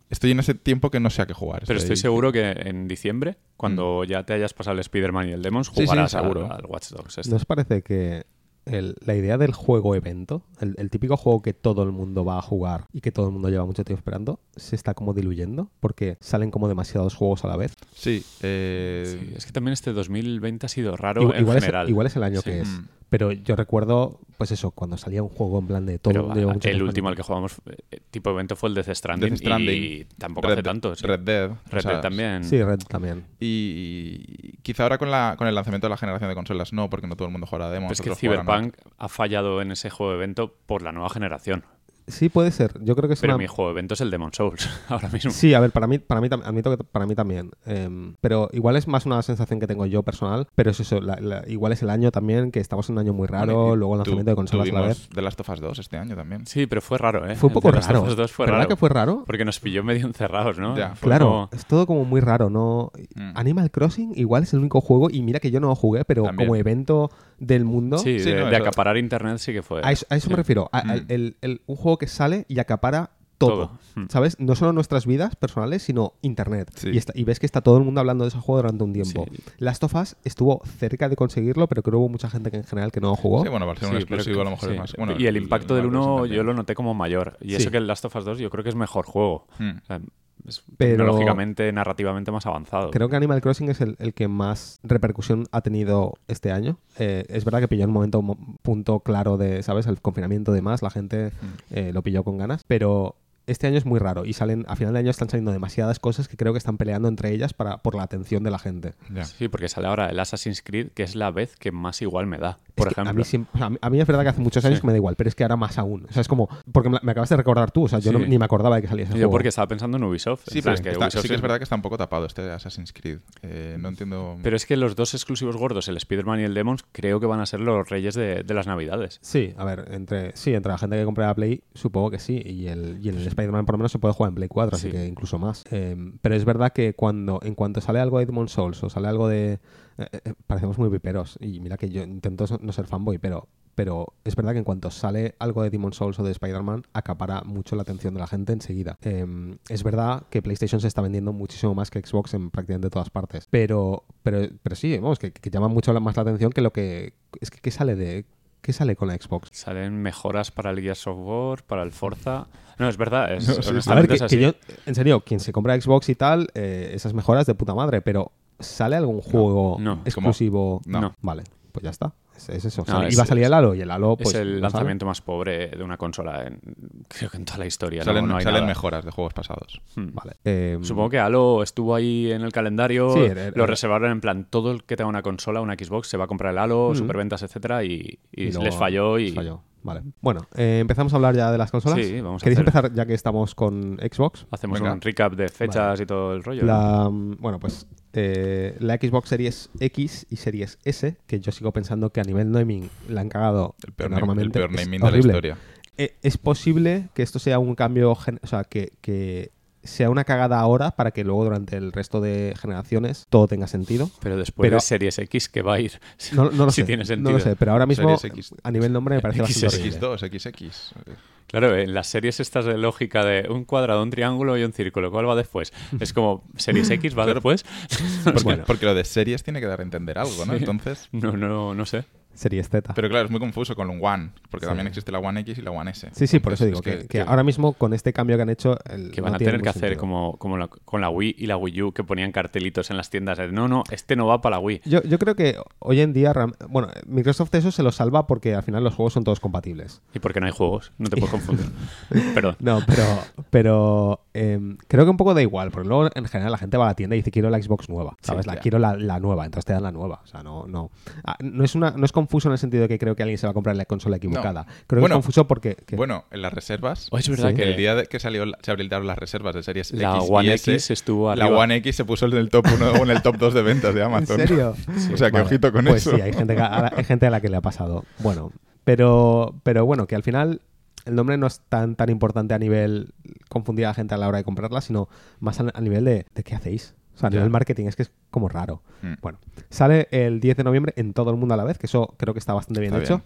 estoy en ese tiempo que no sé a qué jugar. Pero estoy seguro que en diciembre, cuando ya te hayas pasado el Spider-Man y el Demons, Mm. Sí, sí, jugarás al- seguro. al, Watch Dogs. este. ¿No os parece que el- la idea del juego evento, el, el típico juego que todo el mundo va a jugar y que todo el mundo lleva mucho tiempo esperando, se está como diluyendo? Porque salen como demasiados juegos a la vez. Sí, eh, Sí, es que también este 2020 ha sido raro Igual, en igual es, general. igual es el año Sí. que es. Mm. Pero yo recuerdo, pues eso, cuando salía un juego en plan de todo Pero el tiempo último al que jugamos, eh, tipo evento, fue el Death Stranding, Death Stranding. y tampoco hace tanto. sí. Red Dead. Red o sea, Dead también. Sí, Red también. Y, quizá ahora con, la, con el lanzamiento de la generación de consolas no, porque no todo el mundo juega a demos. Pero es que Cyberpunk ha fallado en ese juego evento por la nueva generación. Sí, puede ser. Yo creo que es Pero una... mi juego evento es el Demon Souls, [laughs] ahora mismo. Sí, a ver, para mí, para mí, admito que para mí también. Em, pero igual es más una sensación que tengo yo personal. Pero es eso, la- la- igual es el año también, que estamos en un año muy raro, Bueno, luego el lanzamiento de consolas a la vez. The Last of Us 2 este año también. Sí, pero fue raro, ¿eh? Fue un poco de Last raro. of Us 2 fue ¿Verdad raro. que fue raro? Porque nos pilló medio encerrados, ¿no? Ya. Claro, como- es todo como muy raro, ¿no? Mm. Animal Crossing igual es el único juego, y mira que yo no lo jugué, pero También. como evento del mundo. Sí, Sí, de, no, de acaparar internet sí que fue. A eso, a eso me refiero. a- Mm. el- el- un juego que sale y acapara todo. Todo. Mm. ¿Sabes? No solo nuestras vidas personales, sino Internet. Sí. Y, está- y ves que está todo el mundo hablando de ese juego durante un tiempo. Sí. Last of Us estuvo cerca de conseguirlo, pero creo que hubo mucha gente que en general que no jugó. Sí, bueno, para ser un Sí, pero exclusivo a lo mejor sí. es más. Bueno, y el impacto del Animal 1 Crossing yo lo noté como mayor. Y Sí. eso que el Last of Us 2 yo creo que es mejor juego. Mm. O sea, es Pero- tecnológicamente, narrativamente más avanzado. Creo que Animal Crossing es el, el que más repercusión ha tenido este año. Eh, es verdad que pilló un momento, mo- punto claro de, ¿sabes? El confinamiento de más, la gente eh, lo pilló con ganas. Pero este año es muy raro y salen, a final de año están saliendo demasiadas cosas que creo que están peleando entre ellas para, por la atención de la gente. Sí, porque sale ahora el Assassin's Creed, que es la vez que más igual me da. Por Es que ejemplo. A mí, siempre- o sea, a mí- a mí es verdad que hace muchos años Sí. que me da igual, pero es que ahora más aún. O sea, es como. Porque me, me acabas de recordar tú, o sea, yo no- ni me acordaba de que salía ese Yo juego. porque estaba pensando en Ubisoft. Sí, pero es que está- Ubisoft sí que es verdad que está un poco tapado este de Assassin's Creed. Eh, no entiendo. Pero es que los dos exclusivos gordos, el Spider-Man y el Demons, creo que van a ser los reyes de, de las navidades. Sí, a ver, entre, sí, entre la gente que compra la Play, supongo que sí. Y el, y el Spider-Man por lo menos se puede jugar en Play 4, así Sí. que incluso más. Eh, pero es verdad que cuando, en cuanto sale algo de Demon Souls o sale algo de. eh, eh, parecemos muy viperos. Y mira que yo intento no ser fanboy, pero. Pero es verdad que en cuanto sale algo de Demon Souls o de Spider-Man, acapara mucho la atención de la gente enseguida. Eh, es verdad que PlayStation se está vendiendo muchísimo más que Xbox en prácticamente todas partes. Pero, pero, pero sí, vamos, que, que llama mucho más la atención que lo que. Es que ¿qué sale de. ¿Qué sale con la Xbox? Salen mejoras para el Gears of War, para el Forza. No, es verdad. Es, No, sí. A ver, honestamente que, es que así. yo, en serio, quien se compra Xbox y tal, eh, esas mejoras de puta madre, pero ¿sale algún juego no. exclusivo? No. No. Vale, pues ya está. Es, es eso. No, es- Iba a salir el Halo y el Halo, pues. es el no sale. lanzamiento más pobre de una consola, en- [laughs] creo que en toda la historia. salen no, no hay salen nada. mejoras de juegos pasados. Hmm. Vale. eh, Supongo que Halo estuvo ahí en el calendario, Sí, era- era- lo reservaron en plan, todo el que tenga una consola, una Xbox, se va a comprar el Halo, Mm. superventas, etcétera, y, y y luego les falló y... les falló. Vale. Bueno, eh, empezamos a hablar ya de las consolas. Sí, vamos a ¿Queréis hacer- empezar ya que estamos con Xbox? Hacemos Venga. un recap de fechas Vale. y todo el rollo. mm, bueno, pues eh, la Xbox Series X y Series S, que yo sigo pensando que a nivel naming la han cagado El peor, el enormemente. peor es naming de la historia. Eh, es posible que esto sea un cambio, o sea, que, que sea una cagada ahora para que luego durante el resto de generaciones todo tenga sentido. Pero después Pero- de Series X, que va a ir? [laughs] No, no lo si sé, tiene no sentido. lo sé, pero ahora mismo Series X. a nivel nombre me parece bastante XX, horrible. X2, XX. eh, Claro, en las series estas de lógica de un cuadrado, un triángulo y un círculo, ¿cuál va después? [laughs] Es como, ¿Series X va Claro. después? [laughs] Porque, Bueno. porque lo de series tiene que dar a entender algo, ¿no? Sí. Entonces. No, no, no sé. Series Z. Pero claro, es muy confuso con un One, porque Sí. también existe la One X y la One S. Sí, sí, por eso digo que, ahora mismo con este cambio que han hecho... el- Que no van a tener que hacer sentido. como, como la- con la Wii y la Wii U, que ponían cartelitos en las tiendas de, no, no, este no va para la Wii. Yo, yo creo que hoy en día, bueno, Microsoft eso se lo salva porque al final los juegos son todos compatibles. Y porque no hay juegos, no te puedes confundir. [laughs] Perdón. No, pero, pero em, creo que un poco da igual, porque luego en general la gente va a la tienda y dice quiero la Xbox nueva, ¿sabes? Sí, la quiero la, la nueva, entonces te dan la nueva. O sea, no, no. Ah, no es una, no es confuso en el sentido de que creo que alguien se va a comprar la consola equivocada. Creo que Bueno, es confuso porque que- Bueno, en las reservas. Oh, es verdad Sí. que El día de que salió, la- se habilitaron las reservas de series la X One y S, X estuvo la arriba. One X se puso en el top 1 o en el top 2 de ventas de ¿En Amazon. serio? [laughs] O sea, que Vale, ojito con pues eso. sí, hay gente, que- a la, hay gente a la que le ha pasado. Bueno, pero, pero bueno, que al final el nombre no es tan, tan importante a nivel confundir a la gente a la hora de comprarla, sino más a, a nivel de, de qué hacéis. O sea, a nivel marketing es que es como raro. Mm. Bueno, sale el 10 de noviembre en todo el mundo a la vez, que eso creo que está bastante bien Está hecho.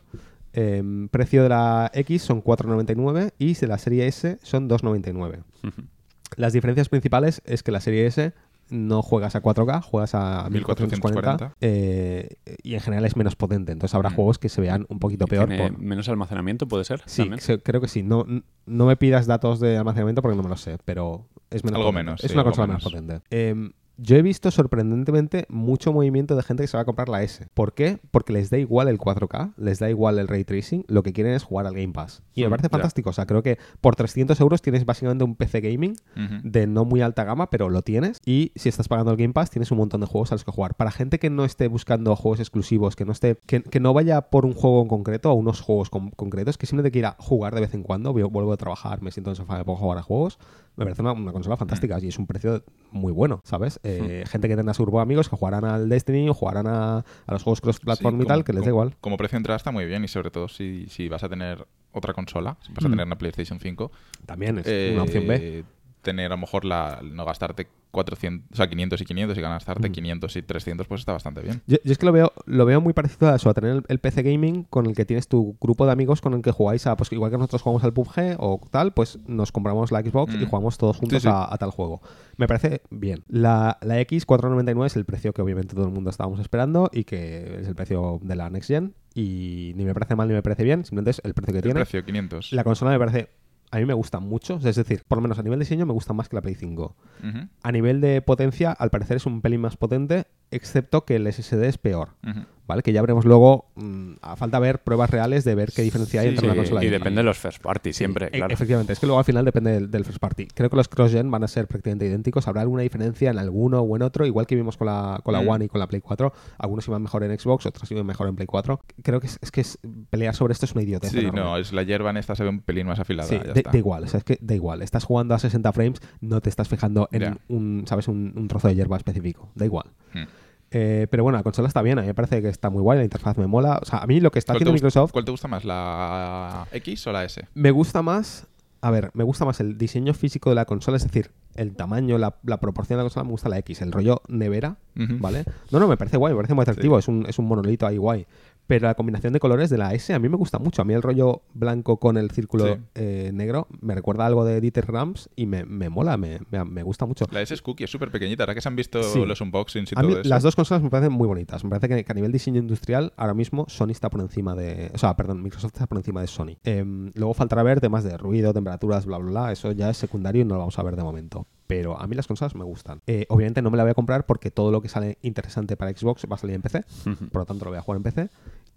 Em, precio de la X son 4,99 y de la serie S son 2,99. Ujú. Las diferencias principales es que la serie S no juegas a 4K, juegas a 1440 1440. eh, y en general es menos potente. Entonces habrá Mm. juegos que se vean un poquito peor. ¿Tiene por- menos almacenamiento, puede ser? Sí, se- creo que sí. No, no me pidas datos de almacenamiento porque no me lo sé, pero es menos Algo potente. menos, Es sí, una consola menos. menos potente. Em, yo he visto sorprendentemente mucho movimiento de gente que se va a comprar la S. ¿Por qué? Porque les da igual el 4K, les da igual el ray tracing, lo que quieren es jugar al Game Pass. Y me parece fantástico. O sea, creo que por 300 euros tienes básicamente un PC gaming de no muy alta gama, pero lo tienes. Y si estás pagando el Game Pass, tienes un montón de juegos a los que jugar. Para gente que no esté buscando juegos exclusivos, que no esté, que, que no vaya por un juego en concreto o unos juegos con- concretos, que simplemente quiera jugar de vez en cuando, vu- vuelvo a trabajar, me siento en el sofá, me pongo a jugar a juegos, me parece una, una consola fantástica y es un precio muy bueno, ¿sabes? Eh, Gente que tenga su grupo de amigos que jugarán al Destiny o jugarán a, a los juegos cross-platform Sí, y tal, que les da igual. Como precio de entrada está muy bien y sobre todo si, si vas a tener otra consola, si vas a Mm. tener una PlayStation 5, También es eh, una opción B. tener a lo mejor la no gastarte 400, o sea, 500 y 500 y gastarte Mm. 500 y 300, pues está bastante bien. Yo, yo es que lo veo, lo veo muy parecido a eso, a tener el, el PC gaming con el que tienes tu grupo de amigos con el que jugáis a, pues igual que nosotros jugamos al PUBG o tal, pues nos compramos la Xbox y Mm. jugamos todos juntos Sí, sí. A, a tal juego. Me parece bien. La, la X 499 es el precio que obviamente todo el mundo estábamos esperando y que es el precio de la Next Gen y ni me parece mal ni me parece bien, simplemente es el precio que El tiene. precio, 500. La consola me parece, a mí me gusta mucho, es decir, por lo menos a nivel de diseño me gusta más que la Play 5. Ujú, A nivel de potencia, al parecer es un pelín más potente, excepto que el SSD es peor. ¿Vale? Que ya veremos luego, mm, a falta ver pruebas reales de ver qué diferencia hay Sí, entre una sí, consola y y otra. depende de los first party, Sí, siempre, e- claro. Efectivamente, es que luego al final depende del, del first party. Creo que los cross-gen van a ser prácticamente idénticos. Habrá alguna diferencia en alguno o en otro, igual que vimos con la, con la Mm. One y con la Play 4. Algunos iban mejor en Xbox, otros iban mejor en Play 4. Creo que es, es que es- pelear sobre esto es una idiotez. Sí, enorme. no, es la hierba en esta se ve un pelín más afilada. Sí, ya da, está. da igual, o sea, es que da igual. Estás jugando a 60 frames, no te estás fijando en un, ¿sabes? Un, un trozo de hierba específico. Da igual. Hmm. Eh, pero bueno, la consola está bien, a mí me parece que está muy guay, la interfaz me mola. O sea, a mí lo que está ¿Cuál te, haciendo Microsoft cuál te gusta más, la X o la S? me gusta más. A ver, me gusta más el diseño físico de la consola, es decir, el tamaño, la, la proporción de la consola, me gusta la X, el rollo nevera. ¿vale? No, no, me parece guay, me parece muy atractivo, es, un, es un monolito ahí guay. Pero la combinación de colores de la S a mí me gusta mucho. A mí el rollo blanco con el círculo Sí. eh, negro me recuerda algo de Dieter Rams y me, me mola, me, me- me gusta mucho. La S es cookie, es súper pequeñita. Ahora que se han visto Sí. los unboxings y A mí todo eso. las dos consolas me parecen muy bonitas. Me parece que, que a nivel diseño industrial, ahora mismo Sony está por encima de. O sea, perdón, Microsoft está por encima de Sony. Em, luego faltará ver temas de ruido, temperaturas, bla, bla, bla. Eso ya es secundario y no lo vamos a ver de momento. Pero a mí las consolas me gustan. Eh, obviamente no me la voy a comprar porque todo lo que sale interesante para Xbox va a salir en PC. [laughs] Por lo tanto, lo voy a jugar en PC.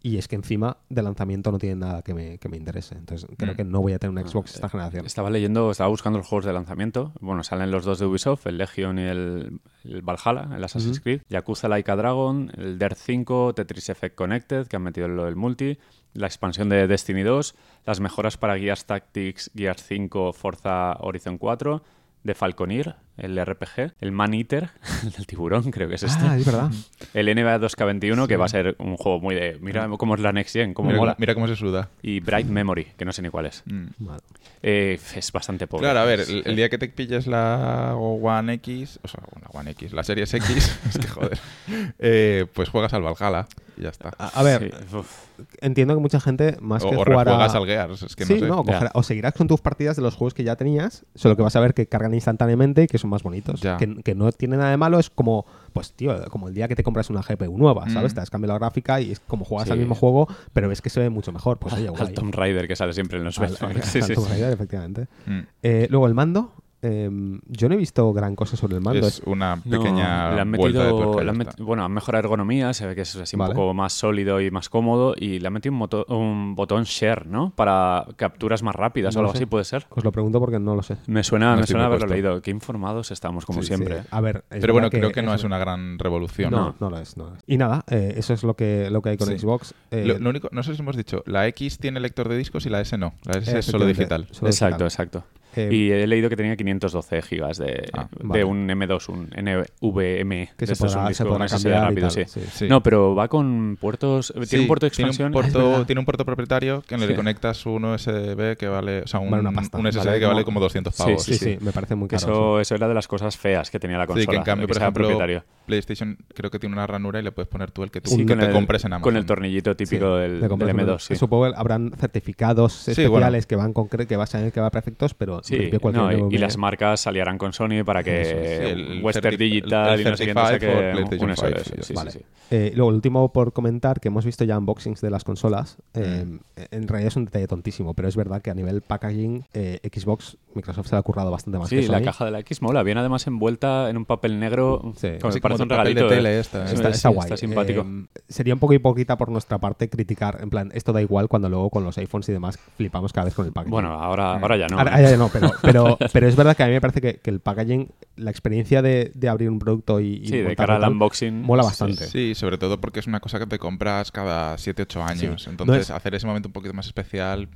Y es que encima de lanzamiento no tiene nada que me, que me interese. Entonces creo Mm. que no voy a tener una Xbox esta generación. Estaba leyendo, estaba buscando los juegos de lanzamiento. Bueno, salen los dos de Ubisoft, el Legion y el, el Valhalla, el Assassin's Ujú. Creed, Yakuza Laika Dragon, el Dirt 5, Tetris Effect Connected, que han metido lo del multi, la expansión de Destiny 2, las mejoras para Gears Tactics, Gears 5, Forza Horizon 4, de Falconeer, el RPG, el Man Eater, [laughs] el del tiburón, creo que es este. Ah, es verdad. El NBA 2K21, que va a ser un juego muy de. Mira cómo es la Next Gen, cómo mira, mola. mira cómo se suda. Y Bright Memory, que no sé ni cuál es. Mm. Eh, es bastante pobre. Claro, a ver, el, el día que te pilles la One X, o sea, la One X, la Series X, [laughs] es que joder, eh, pues juegas al Valhalla y ya está. A, a ver, Sí, entiendo que mucha gente, más o, que o jugar a... al Gears, es que sí, no sé. no, Ya. cogerá- o seguirás con tus partidas de los juegos que ya tenías, solo que vas a ver que cargan instantáneamente y que son más bonitos. Que, que no tiene nada de malo, es como, pues tío, como el día que te compras una GPU nueva, ¿sabes? Mm. Te has cambiado la gráfica y es como juegas Sí. al mismo juego, pero ves que se ve mucho mejor. Pues [laughs] oye, Al. Tomb Raider que sale siempre en los Al- [laughs] al Sí, sí, Tomb. Raider, efectivamente. Mm. Eh, luego el mando. Eh, yo no he visto gran cosa sobre el mando. Es una No, pequeña le han vuelta de metido, tuerca y le han ya met- está. bueno, han mejorado ergonomía, se ve que es así Vale. un poco más sólido y más cómodo y le han metido un, moto- un botón share, ¿no? Para capturas más rápidas No o algo sé. así, puede ser. Os lo pregunto porque no lo sé. Me suena, No me suena haberlo leído. Qué informados estamos, como Sí, siempre. sí. A ver, Pero bueno, creo que no es una gran revolución. No, no lo es, no lo es. Y nada, eh, eso es lo que, lo que hay con Sí. Xbox. Eh, Lo, lo único, no sé si hemos dicho, la X tiene lector de discos y la S no. La S es solo digital. solo Exacto, digital. exacto. Eh, y he leído que tenía 512 gigas de, Ah, de vale. un M2, un NVMe. que de se un podrá, disco, se podrá un cambiar rápido, tal, sí. sí. Sí. No, pero va con puertos. Sí, tiene un puerto de tiene expansión. un Ah, es puerto, tiene un puerto propietario que en el que Sí. conectas un USB que vale, o sea, un, Vale una pasta. un SSD Vale que vale como- como 200 Sí, pavos. Sí, sí, me parece muy caro. eso, eso era de las cosas feas que tenía la consola. Sí, que en cambio, que por ejemplo, propietario. PlayStation creo que tiene una ranura y le puedes poner tú el que tú Sí, que te el, compres en Amazon. con el tornillito típico Sí, del, le del compras M2. uno. Sí. Supongo que habrán certificados especiales que van con que va a ser que va perfectos, pero Sí, no, y- las marcas aliarán con Sony para que sí, el Western Digital el y no sé qué. Un eso, 5, eso, sí, sí, vale. sí, sí. Eh, luego, el último por comentar, que hemos visto ya unboxings de las consolas, eh, Mm. en realidad es un detalle tontísimo, pero es verdad que a nivel packaging, eh, Xbox, Microsoft se lo ha currado bastante más Sí, que la Sony. caja de la X mola. Viene además envuelta en un papel negro. Sí. como me parece como un papel de regalito. tele esta, Sí, Está, sí, está guay. está simpático. Sería un poco hipócrita por nuestra parte criticar, en plan, esto da igual cuando luego con los iPhones y demás flipamos cada vez con el packaging. bueno, ahora, ahora ya no. Ahora ya no, pero, pero, pero es verdad que a mí me parece que, que el packaging, la experiencia de, de abrir un producto y, y sí, de cara al tal, unboxing. mola bastante. Sí, sobre todo porque es una cosa que te compras cada 7-8 años. Sí. Entonces, No es- hacer ese momento un poquito más especial,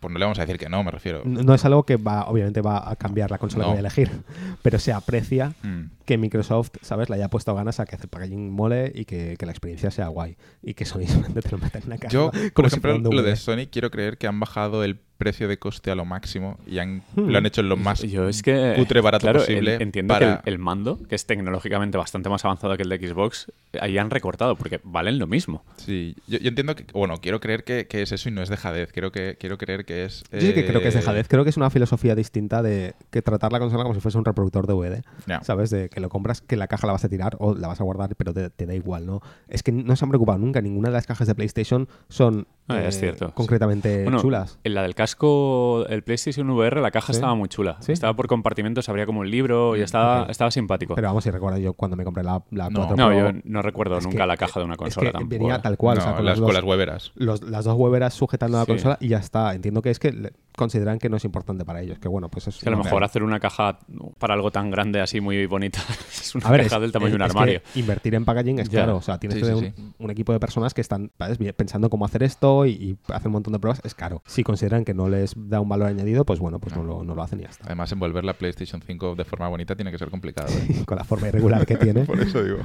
pues no le vamos a decir que no, me refiero. No no es algo que va, obviamente va a cambiar la consola No. que voy a elegir, [laughs] pero se aprecia Mm. que Microsoft, ¿sabes? Le haya puesto ganas a que el packaging mole y que, que la experiencia sea guay. Y que Sony solamente te lo meta en una caja. Yo, como por ejemplo, lo de Sony, quiero creer que han bajado el precio de coste a lo máximo y han, Hmm. lo han hecho en lo más Yo es que. cutre barato claro, posible en- entiendo para- que el, el mando, que es tecnológicamente bastante más avanzado que el de Xbox, ahí han recortado, porque valen lo mismo. Sí, yo, yo entiendo que, bueno, quiero creer que, que es eso y no es dejadez, quiero, que, quiero creer que es... Yo sí que creo que es eh, dejadez. Creo que es una filosofía distinta de que tratar la consola como si fuese un reproductor DVD. Ya. ¿Sabes? De que lo compras, que la caja la vas a tirar o la vas a guardar, pero te, te da igual, ¿no? Es que no se han preocupado nunca. Ninguna de las cajas de PlayStation son Ah, es eh, cierto, sí. concretamente Bueno, chulas. En la del casco, el PlayStation VR, la caja Sí. estaba muy chula. Sí. Estaba por compartimentos, habría como un libro y estaba, ok. estaba simpático. Pero vamos, si recuerdo yo cuando me compré la, la No. 4 no, Pro, yo no recuerdo es nunca que- la caja de una es consola que tampoco. venía tal cual, o sea, con las, los con dos- las hueveras. los- las dos hueveras sujetando la Sí. consola y ya está. Entiendo que es que le- consideran que no es importante para ellos. Que bueno, pues es. Que a lo mejor hacer una caja para algo tan grande, así muy bonita, [laughs] es una A ver, caja es- del tamaño de un es que armario. invertir en packaging es Ya. claro. O sea, tienes Sí, que sí, tener sí. un, un equipo de personas que están pensando cómo hacer esto y, y hacen un montón de pruebas. Es caro. Si consideran que no les da un valor añadido, pues bueno, pues no, lo, no lo hacen y ya está. Además, envolver la PlayStation 5 de forma bonita tiene que ser complicado. ¿eh? [laughs] Con la forma irregular que tiene. [laughs] Por eso digo.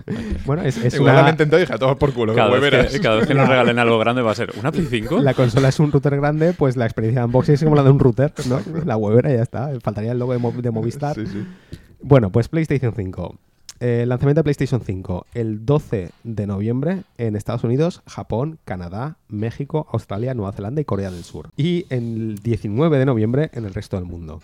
Bueno, es, es Igual una- la han intentado y dije, a tomar por culo, Cada vez, que, cada vez que nos [laughs] regalen algo grande va a ser ¿una Play 5? la consola es un router grande, pues la experiencia de unboxing es como la de un router, ¿no? La webera ya está. Faltaría el logo de, Mo- de Movistar. Sí, sí. Bueno, pues PlayStation 5. Eh, lanzamiento de PlayStation 5 el 12 de noviembre en Estados Unidos, Japón, Canadá, México, Australia, Nueva Zelanda y Corea del Sur. Y el 19 de noviembre en el resto del mundo.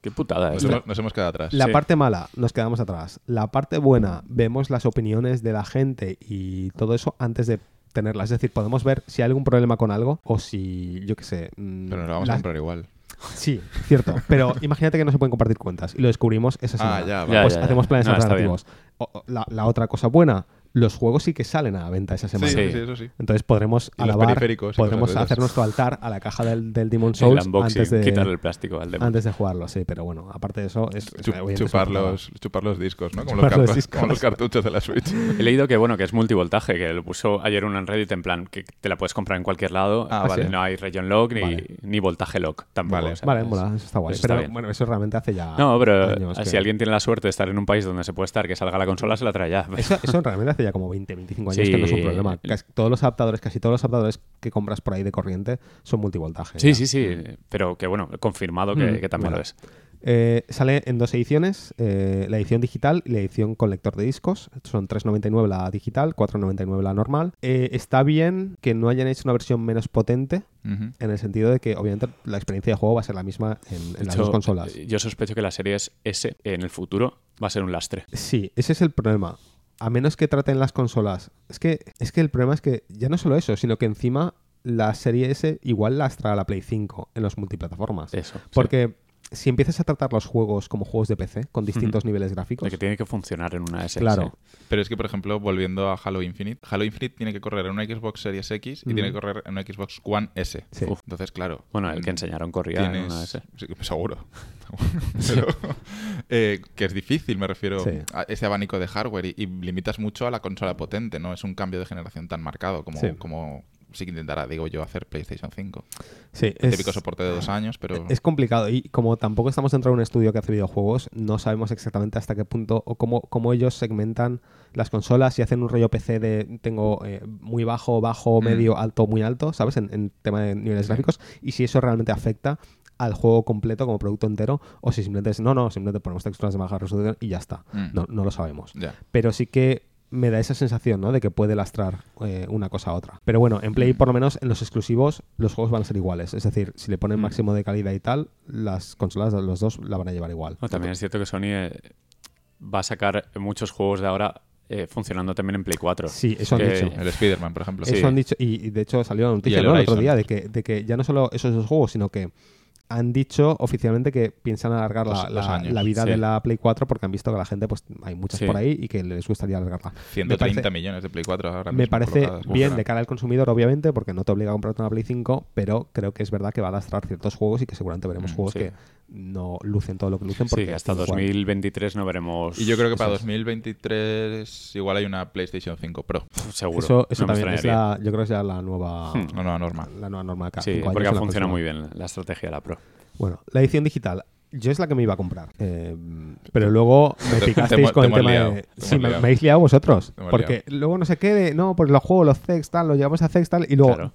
Qué putada Nos, esto. hemos, nos hemos quedado atrás. La Sí. parte mala, nos quedamos atrás. La parte buena, vemos las opiniones de la gente y todo eso antes de tenerla. Es decir, podemos ver si hay algún problema con algo o si, yo qué sé. mm, Pero nos la vamos a comprar igual. Sí, cierto. Pero imagínate que no se pueden compartir cuentas y lo descubrimos esa Ah, semana. ya, vale. Pues Ya, ya, hacemos ya. planes alternativos. O- o- la, la otra cosa buena, los juegos sí que salen a la venta esa semana. Sí, Sí. sí, eso sí. Entonces podremos Y los alabar, podremos hacer esas. nuestro altar a la caja del, del Demon El Souls unboxing, antes de, quitarle el plástico al antes de jugarlo, sí. Pero bueno, aparte de eso, es, Chup- chupar, los, chupar los discos, ¿no? Como, Chupar los, los cartu- discos. como los cartuchos de la Switch. He leído que bueno que es multivoltaje, que lo puso ayer uno en Reddit en plan que te la puedes comprar en cualquier lado. Ah, vale. No hay region lock ni, Vale. ni voltaje lock tampoco. Vale. o sea, Vale, es- mola, eso está guay. eso está pero bien. bueno, eso realmente hace ya. No, pero años si que- alguien tiene la suerte de estar en un país donde se puede estar, que salga la consola, se la trae ya. Eso, eso realmente hace ya como 20, 25 años Sí. que no es un problema. Casi todos los adaptadores, casi todos los adaptadores que compras por ahí de corriente son multivoltaje. Sí, ya. sí, sí, pero que bueno, confirmado que, Mm, que también bueno. lo es. Eh, sale en dos ediciones, eh, la edición digital y la edición con lector de discos. Son 3,99 la digital, 4,99 la normal. Eh, está bien que no hayan hecho una versión menos potente, en el sentido de que obviamente la experiencia de juego va a ser la misma en, las dos consolas. Yo sospecho que la serie S en el futuro va a ser un lastre. Sí, ese es el problema. A menos que traten las consolas. Es que, es que el problema es que ya no solo eso, sino que encima la serie S igual lastra a la Play 5 en los multiplataformas. Eso. Porque si empiezas a tratar los juegos como juegos de PC, con distintos niveles De gráficos, que tiene que funcionar en una S. claro, Pero es que, por ejemplo, volviendo a Halo Infinite, Halo Infinite tiene que correr en una Xbox Series X y tiene que correr en una Xbox One S. Sí. Uf, Entonces, claro. Bueno, el que enseñaron corría en una S. sí, seguro. [laughs] Pero, eh, que es difícil, me refiero Sí. a ese abanico de hardware y, y limitas mucho a la consola potente, no es un cambio de generación tan marcado como, Sí. como sí que intentará, digo yo, hacer PlayStation 5. sí, El es, típico soporte de dos años, pero... es complicado. Y como tampoco estamos dentro de un estudio que hace videojuegos, no sabemos exactamente hasta qué punto o cómo, cómo ellos segmentan las consolas y hacen un rollo PC de tengo eh, muy bajo, bajo, Mm. medio, alto, muy alto, ¿sabes? En, en tema de niveles Sí. gráficos. Y si eso realmente afecta al juego completo como producto entero o si simplemente es no, no, simplemente ponemos texturas de baja resolución y ya está. Mm. No, no lo sabemos. Pero sí que me da esa sensación, ¿no? De que puede lastrar eh, una cosa a otra. Pero bueno, en Play, Mm. por lo menos, en los exclusivos, los juegos van a ser iguales. Es decir, si le ponen Mm. máximo de calidad y tal, las consolas de los dos la van a llevar igual. No, también es cierto que Sony eh, va a sacar muchos juegos de ahora eh, funcionando también en Play 4. Sí, eso han Que- dicho. El Spider-Man, por ejemplo. Eso Sí. han dicho, y, y de hecho salió la noticia el ¿no? el otro día de que, de que ya no solo esos dos juegos, sino que han dicho oficialmente que piensan alargar la, la- años. la vida Sí. de la Play 4 porque han visto que la gente, pues hay muchas Sí. por ahí y que les gustaría alargarla. 130 parece- millones de Play 4 ahora Me mismo parece colocadas. bien Uf, de cara al consumidor, obviamente, porque no te obliga a comprarte una Play 5, pero creo que es verdad que va a lastrar ciertos juegos y que seguramente veremos Mm, juegos sí. que no lucen todo lo que lucen. Sí, Porque que hasta igual- 2023 no veremos. Y yo creo que para Eso es. 2023 igual hay una PlayStation 5 Pro. Seguro. Eso, eso no también es la, yo creo que es ya la nueva, Hmm. Una nueva norma. la nueva norma de cada Sí, porque la funciona muy bien la estrategia de la Pro. Bueno, la edición digital. Yo es la que me iba a comprar. Eh, pero luego me [laughs] Te- te picasteis con te el tema liado, de. te Sí, me, me habéis liado vosotros. Porque luego no sé qué de. No, pues los juegos, los CEX, tal, los llevamos a CEX, tal. Y luego Claro.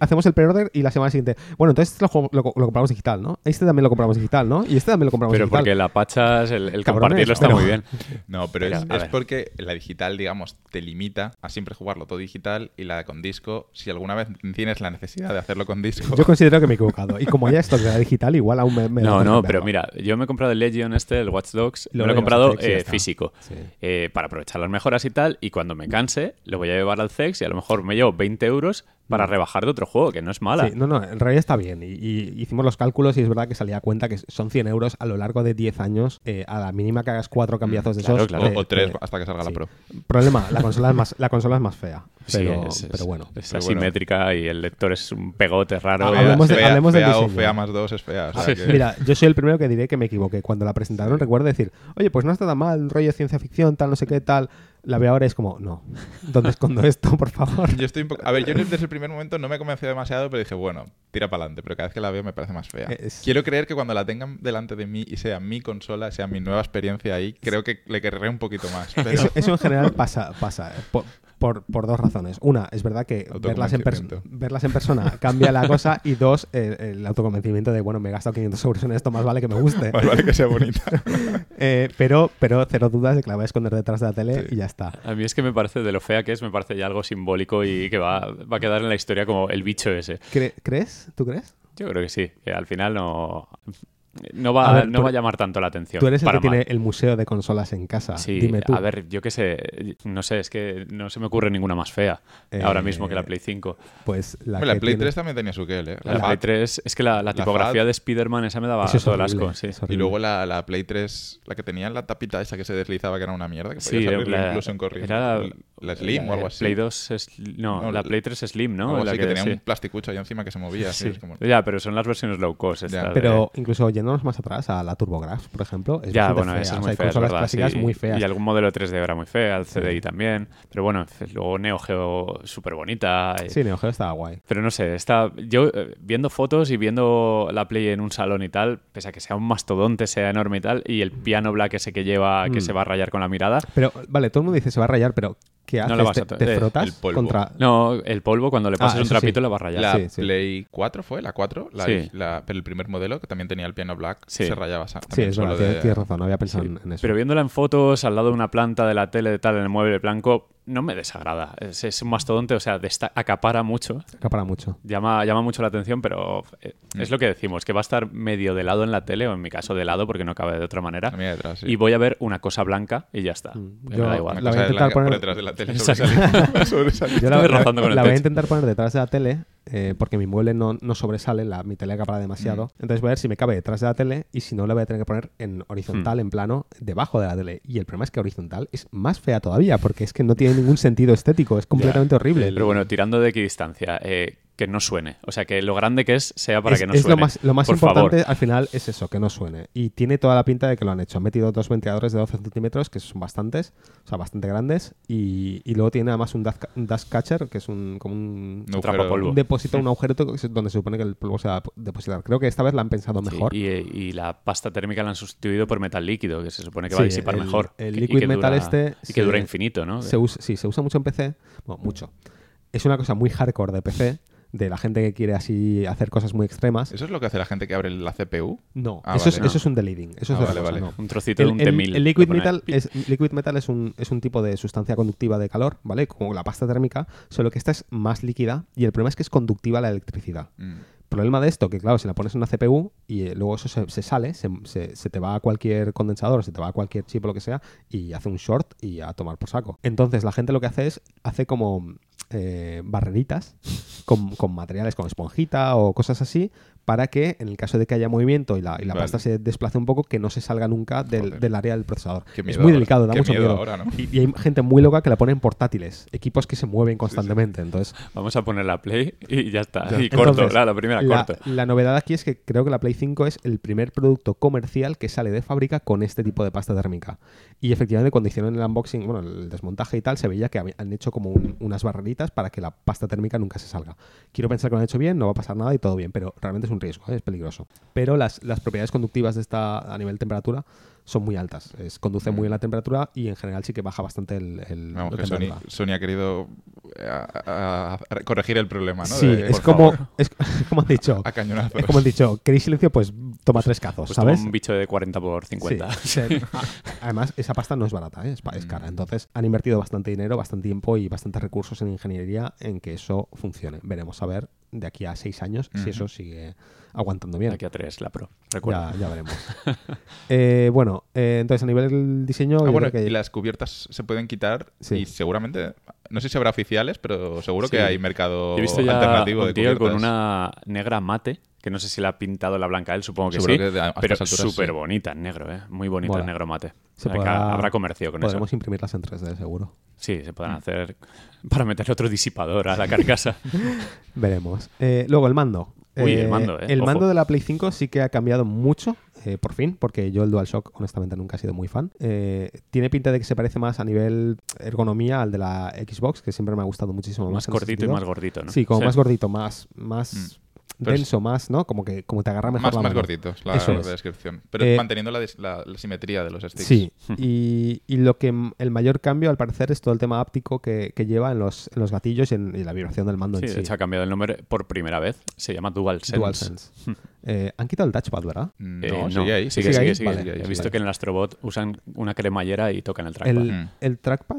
Hacemos el pre-order y la semana siguiente, bueno, entonces este lo, lo co- lo compramos digital, ¿no? Este también lo compramos digital, ¿no? Y este también lo compramos Pero digital. porque la pachas, el, el compartirlo está pero- muy bien. [laughs] No, pero, Pero, es, es porque la digital, digamos, te limita a siempre jugarlo todo digital y la con disco, si alguna vez tienes la necesidad de hacerlo con disco, Yo considero que me he equivocado. Y como ya esto la digital, igual aún me... me No, no, pero mira, yo me he comprado el Legion este, el Watch Dogs, Lo me lo he comprado eh, físico. Sí. eh, para aprovechar las mejoras y tal, y cuando me canse, lo voy a llevar al CEX y a lo mejor me llevo 20 euros para rebajar de otro juego, que no es mala. Mm. Sí, no, no, en realidad está bien. Y, y hicimos los cálculos y es verdad que salía a cuenta que son 100 euros a lo largo de 10 años. eh, a la mínima que hagas cuatro cambiazos de claro, esos. claro. o, te- o tres te- hasta que salga sí. la Pro. Problema, la [laughs] consola es más, la consola es más fea. Sí, Pero, es, es- pero bueno. Es Pero bueno. asimétrica y el lector es un pegote raro. Ah, Fea, hablemos de- fea- hablemos del fea o diseño. fea más dos es fea. o sea Sí. que- Mira, yo soy el primero que diré que me equivoqué. Cuando la presentaron, recuerdo decir, oye, pues no está tan mal, rollo de ciencia ficción, tal, no sé qué, tal. La veo ahora y es como, no. ¿Dónde escondo esto, por favor? Yo estoy un poco... A ver, yo desde el primer momento no me convenció demasiado, pero dije, bueno, tira para adelante. Pero cada vez que la veo me parece más fea. Es- Quiero creer que cuando la tengan delante de mí y sea mi consola, sea mi nueva experiencia ahí, creo que le querré un poquito más. [laughs] Pero... Eso, eso en general pasa, pasa eh, por, por- por dos razones. Una, es verdad que verlas en, verlas en persona cambia la cosa. Y dos, eh, el autoconvencimiento de, bueno, me he gastado 500 euros en esto, más vale que me guste. Más vale que sea bonita. [laughs] Eh, pero, pero cero dudas de que la voy a esconder detrás de la tele y ya está. A mí es que me parece, de lo fea que es, me parece ya algo simbólico y que va, va a quedar en la historia como el bicho ese. Cre- ¿Crees? ¿Tú crees? Yo creo que sí, que al final no, no, A va, ver, no tú- va a llamar tanto la atención. Tú eres el para que tiene mal. el museo de consolas en casa. Sí, Dime tú. a ver, yo qué sé, no sé, es que no se me ocurre ninguna más fea Eh, ahora mismo que la Play 5. Pues la, Hombre, la Play tiene- 3 también tenía su quel, ¿eh? La, La Play Fat. 3, es que la, la tipografía de Spider-Man esa me daba es todo el asco, sí. Y luego la, la Play 3, la que tenía en la tapita esa que se deslizaba, que era una mierda, que Sí, podías abrirla la- incluso en corriente. era la, la Slim o algo así. Play 2 es, no, No, la la- Play 3 es Slim, ¿no? Algo La que, tenía sí. un plasticucho ahí encima que se movía. así, Sí. como- Ya, pero son las versiones low cost. de- Pero incluso yéndonos más atrás a la TurboGrafx, por ejemplo, es ya, bueno, fea. eso es fea, verdad, clásicas sí. muy feas. Y algún modelo 3D era muy fea, el CDI también. Pero bueno, luego Neo Geo súper bonita. Sí, Neo Geo estaba guay. Pero no sé, está, yo eh, viendo fotos y viendo la Play en un salón y tal, pese a que sea un mastodonte, sea enorme y tal, y el piano black ese que lleva, que Mm. se va a rayar con la mirada. Pero, vale, todo el mundo dice se va a rayar, pero ¿qué No lo vas ¿Te, a te eh, frotas el polvo. contra...? No, el polvo cuando le pasas Ah, un eso sí. trapito le va a rayar. La Sí, sí. Play 4 fue, la 4, la, Sí. la- pero el primer modelo, que también tenía el piano black, Sí. se rayaba sa- Sí, también es solo verdad, tienes, de- tienes razón, no había pensado en eso. Pero viéndola en fotos al lado de una planta de la tele de tal en el mueble blanco, no me desagrada. Es, es un mastodonte, o sea, desta- acapara mucho. Acapara mucho. Llama, llama mucho la atención, pero eh, Mm. es lo que decimos, que va a estar medio de lado en la tele, o en mi caso de lado, porque no cabe de otra manera. Detrás, sí. Y voy a ver una cosa blanca y ya está. Mm, Me yo- da igual. La voy a intentar poner- por detrás de la tele Exacto. sobresaliente. [laughs] sobresaliente. Yo la, Estoy la- rozando con el la voy a intentar poner detrás de la tele eh, porque mi mueble no, no sobresale, la, mi tele acapara demasiado. Mm. Entonces voy a ver si me cabe detrás de la tele y si no, la voy a tener que poner en horizontal, Mm. en plano, debajo de la tele. Y el problema es que horizontal es más fea todavía porque es que no tiene ningún sentido estético, es completamente horrible. Pero bueno, tirando de equidistancia, eh, que no suene. O sea, que lo grande que es sea para es, que no es suene. lo más, lo más Por importante favor. al final es eso, que no suene. Y tiene toda la pinta de que lo han hecho. Han metido dos ventiladores de 12 centímetros, que son bastantes, o sea, bastante grandes. Y, y luego tiene además un dust, un dust catcher, que es un, como un, Un polvo. un depósito, un agujero donde se supone que el polvo se va a depositar. Creo que esta vez la han pensado Sí, mejor. y, y la pasta térmica la han sustituido por metal líquido, que se supone que va a disipar el- mejor. el Que- liquid metal dura- este Y que dura infinito, ¿no? Se usa, sí, se usa mucho en PC. Bueno, mucho. Es una cosa muy hardcore de PC, de la gente que quiere así hacer cosas muy extremas. ¿Eso es lo que hace la gente que abre la CPU? No, Ah, eso, vale. es, eso es un deleading. Eso es Ah, vale, cosa, vale. no. Un trocito de un el- T-1000. el liquid metal, es, liquid metal es un, es un tipo de sustancia conductiva de calor, ¿vale? Como la pasta térmica, solo que esta es más líquida y el problema es que es conductiva la electricidad. Mm. Problema de esto, que claro, si la pones en una CPU y eh, luego eso se, se sale, se, se- te va a cualquier condensador, se te va a cualquier chip o lo que sea y hace un short y a tomar por saco. Entonces la gente lo que hace es, hace como eh, barreritas con, con materiales como esponjita o cosas así para que en el caso de que haya movimiento y la, y la Vale. pasta se desplace un poco, que no se salga nunca del, del área del procesador. Qué Es muy ahora. delicado, da Qué mucho miedo miedo. ahora, ¿no? y, y hay gente muy loca que la pone en portátiles, equipos que se mueven constantemente. Entonces, Vamos a poner la Play y ya está. Ya. Y corto, Entonces, la, la primera la, corto. la novedad aquí es que creo que la Play 5 es el primer producto comercial que sale de fábrica con este tipo de pasta térmica. Y efectivamente cuando hicieron el unboxing, bueno, el desmontaje y tal, se veía que han hecho como un- unas barreritas para que la pasta térmica nunca se salga. Quiero pensar que lo han hecho bien, no va a pasar nada y todo bien, pero realmente es un riesgo, ¿eh? es peligroso. Pero las, las propiedades conductivas de esta a nivel temperatura son muy altas. Es, conduce muy Mm. bien la temperatura y en general sí que baja bastante el, el- Vamos, la que Sony. Sony ha querido eh, a- a- a corregir el problema, ¿no? Sí, De- es como, [laughs] es, [laughs] como han dicho. a cañonazos. Es como han dicho, ¿queréis silencio? Pues toma tres cazos, Pues toma ¿sabes? un bicho de 40 por 50. Sí, se- [laughs] a- Además, esa pasta no es barata, ¿eh? es, cara. Mm. Entonces, han invertido bastante dinero, bastante tiempo y bastantes recursos en ingeniería en que eso funcione. Veremos a ver de aquí a seis años si eso sigue aguantando bien. Aquí a 3, la Pro. Recuerda. Ya, ya veremos. [laughs] Eh, bueno, eh, entonces a nivel del diseño, Ah, bueno, que y las cubiertas se pueden quitar Sí. y seguramente, no sé si habrá oficiales, pero seguro Sí. que hay mercado He visto ya alternativo de un tío con cubiertas. una negra mate, que no sé si la ha pintado la blanca él, supongo que Seguro sí, que de- a pero súper sí. bonita en negro, ¿eh? Muy bonito Mola. el negro mate. Se O sea, que podrá- habrá comercio con podremos eso. imprimirlas en 3D, seguro. Sí, se pueden hacer para meter otro disipador a la carcasa. [laughs] Veremos. Eh, luego, el mando. Uy, el mando, eh, El ojo. mando de la Play 5 sí que ha cambiado mucho, eh, por fin, porque yo el DualShock, honestamente, nunca he sido muy fan. Eh, tiene pinta de que se parece más a nivel ergonomía al de la Xbox, que siempre me ha gustado muchísimo más. cortito y más gordito, ¿no? Sí, como más gordito, más, más Pero es- denso, más, ¿no? Como que como te agarra mejor Más, la más mano. gorditos, la, Eso la es. descripción. Pero Eh, manteniendo la, dis- la- la simetría de los sticks. Sí, [laughs] y, y lo que el mayor cambio al parecer es todo el tema áptico que, que lleva en los, en los gatillos y en y la vibración del mando Sí, en de sí. hecho ha cambiado el nombre por primera vez. Se llama DualSense. DualSense. [laughs] Eh, han quitado el touchpad, ¿verdad? No, Eh, sigue ahí. Sigue, ¿Sigue sigue, ahí? sigue. Vale. He Sigue ahí, visto sigue que en el Astrobot usan una cremallera y tocan el trackpad. El, Mm. el trackpad,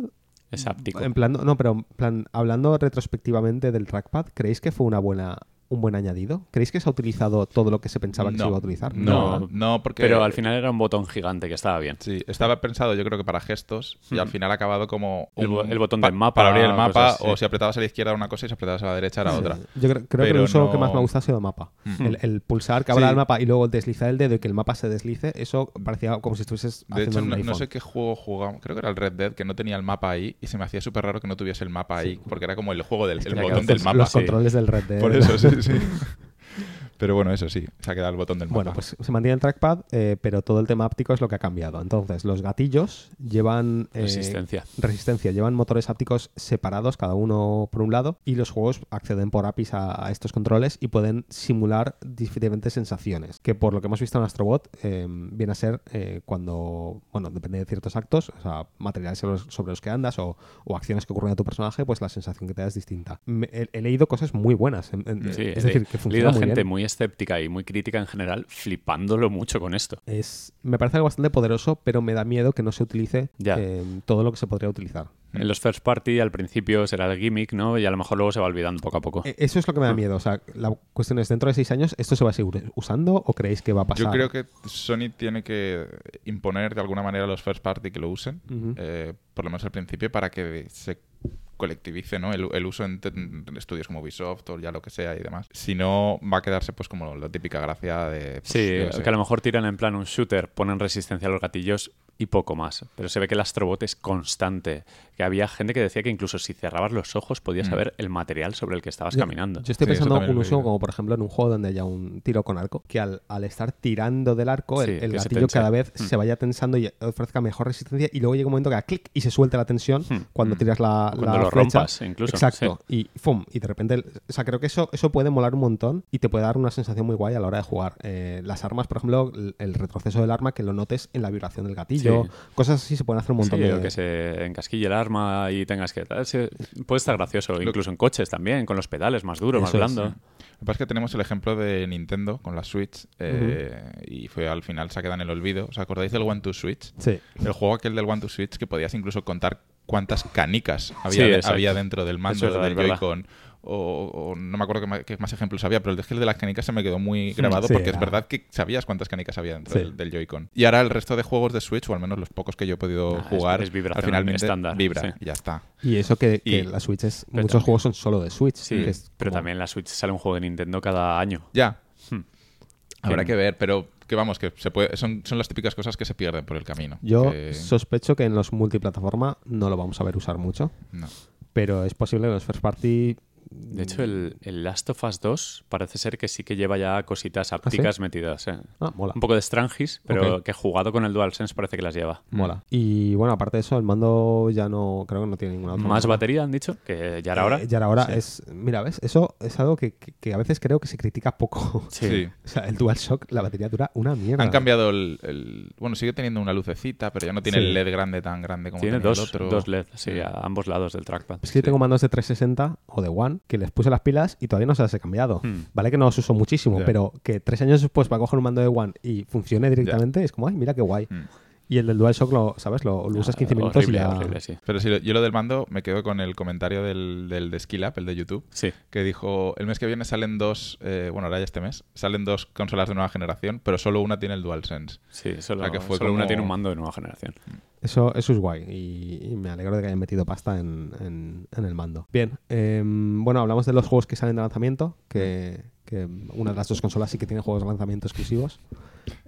Es áptico. en plan, no, pero en plan, hablando retrospectivamente del trackpad, ¿creéis que fue una buena, un buen añadido? ¿Creéis que se ha utilizado todo lo que se pensaba que se No, iba a utilizar? No, No. no, porque... Pero al final era un botón gigante que estaba bien. Sí, estaba pensado yo creo que para gestos y al final ha acabado como... El un- el botón del mapa, Para abrir el mapa cosas o si apretabas a la izquierda una cosa y si apretabas a la derecha era Sí. otra. Yo creo, creo que el uso que más me gusta ha sido el mapa. Mm. El, el pulsar que abra Sí. el mapa y luego deslizar el dedo y que el mapa se deslice, eso parecía como si estuvieses De haciendo hecho, un no, sé qué juego jugamos, creo que era el Red Dead, que no tenía el mapa ahí y se me hacía súper raro que no tuviese el mapa ahí, porque era como el juego del el botón del mapa. Los Sí. controles del Red Dead. Por eso, sí, sí. [laughs] Pero bueno, eso sí, se ha quedado el botón del mapa. Bueno, pues se mantiene el trackpad, eh, pero todo el tema áptico es lo que ha cambiado. Entonces, los gatillos llevan... eh, Resistencia. resistencia. Llevan motores ápticos separados, cada uno por un lado, y los juegos acceden por APIs a, a estos controles y pueden simular diferentes sensaciones. Que por lo que hemos visto en Astrobot, eh, viene a ser eh, cuando, bueno, depende de ciertos actos, o sea, materiales sobre los, sobre los que andas o, o acciones que ocurren a tu personaje, pues la sensación que te da es distinta. Me- he, he leído cosas muy buenas. en- en- Sí, es he decir, que he funciona leído muy gente bien. muy escéptica y muy crítica en general, flipándolo mucho con esto. Es, me parece algo bastante poderoso, pero me da miedo que no se utilice Ya. eh, todo lo que se podría utilizar. En los first party al principio será el gimmick, ¿no? Y a lo mejor luego se va olvidando poco a poco. Eh, Eso es lo que me da miedo. O sea, la cuestión es, dentro de seis años, ¿esto se va a seguir usando o creéis que va a pasar? Yo creo que Sony tiene que imponer de alguna manera a los first party que lo usen, eh, por lo menos al principio, para que se colectivice ¿no? el, el uso en, estudios como Ubisoft o ya lo que sea y demás. Si no, va a quedarse pues como la típica gracia de... pues, Sí, que a lo mejor tiran en plan un shooter, ponen resistencia a los gatillos y poco más. Pero se ve que el Astrobot es constante. Que había gente que decía que incluso si cerrabas los ojos podías Mm. saber el material sobre el que estabas Yo- caminando. Yo estoy Sí, pensando uso leído. como, por ejemplo, en un juego donde haya un tiro con arco, que al, al estar tirando del arco, el, Sí, gatillo cada vez Mm. se vaya tensando y ofrezca mejor resistencia y luego llega un momento que haga clic y se suelte la tensión Mm. cuando Mm. tiras la, Cuando la lo flecha. rompas, incluso. Exacto. Y ¡fum! Y de repente, el- o sea, creo que eso, eso puede molar un montón y te puede dar una sensación muy guay a la hora de jugar. Eh, las armas, por ejemplo, el, el retroceso del arma, que lo notes en la vibración del gatillo. Sí. Cosas así se pueden hacer un montón Sí, de... o que se encasquille el arma y tengas que... puede estar gracioso, incluso en coches también, con los pedales más duros, más es, blando. Lo que pasa es que tenemos el ejemplo de Nintendo con la Switch eh, y fue al final se ha quedado en el olvido. ¿Os acordáis del One to Switch? Sí. El juego aquel del One to Switch que podías incluso contar cuántas canicas había, Sí, de- exacto. había dentro del mando Es verdad, del. Joy-Con. O, o no me acuerdo qué más, qué más ejemplos había, pero el de de las canicas se me quedó muy grabado Sí, porque era- es verdad que sabías cuántas canicas había dentro Sí. del, del Joy-Con. Y ahora el resto de juegos de Switch, o al menos los pocos que yo he podido Ah, jugar, es al finalmente estándar, vibra sí. y ya está. Y eso que, que Y- la Switch es... Muchos también- juegos son solo de Switch. Sí, que es pero como- también la Switch sale un juego de Nintendo cada año. Ya. Hmm. Habrá Que- que ver, pero que vamos, que se puede, son, son las típicas cosas que se pierden por el camino. Yo Que- sospecho que en los multiplataforma no lo vamos a ver usar mucho, no. pero es posible que en los first party De hecho, el, el Last of Us 2 parece ser que sí que lleva ya cositas ápticas metidas. ¿eh? Ah, mola. Un poco de Strangis, pero Ok. que jugado con el DualSense parece que las lleva. Mola. Y bueno, aparte de eso, el mando ya no, creo que no tiene ninguna otra. Más batería, han dicho, que ya era hora. Eh, ya era hora. Sí. Es, mira, ¿ves? Eso es algo que, que- que a veces creo que se critica poco. [laughs] Sí. [laughs] o sea, el DualShock, la batería dura una mierda. Han cambiado el, el- Bueno, sigue teniendo una lucecita, pero ya no tiene Sí. el LED grande tan grande como Tiene tenía dos, el otro. dos LED, sí, a ambos lados del trackpad. Es que yo tengo mandos de 360 o de One que les puse las pilas y todavía no se las he cambiado. Hmm. Vale que no los uso muchísimo, pero que tres años después va a coger un mando de One y funcione directamente, es como, ay, mira qué guay. Mm. Y el del DualShock, lo, ¿sabes? Lo, lo usas 15 minutos Ah, horrible, y ya... horrible, sí. Pero sí, yo lo del mando me quedo con el comentario del, del de Skill Up, el de YouTube, Sí. que dijo, el mes que viene salen dos, eh, bueno, ahora ya este mes, salen dos consolas de nueva generación, pero solo una tiene el DualSense. Sí, solo, O sea, que fue solo una como- tiene un mando de nueva generación. Eso, eso es guay y, y me alegro de que hayan metido pasta en, en- en el mando. Bien, em, bueno, hablamos de los juegos que salen de lanzamiento, que, que una de las dos consolas sí que tiene juegos de lanzamiento exclusivos.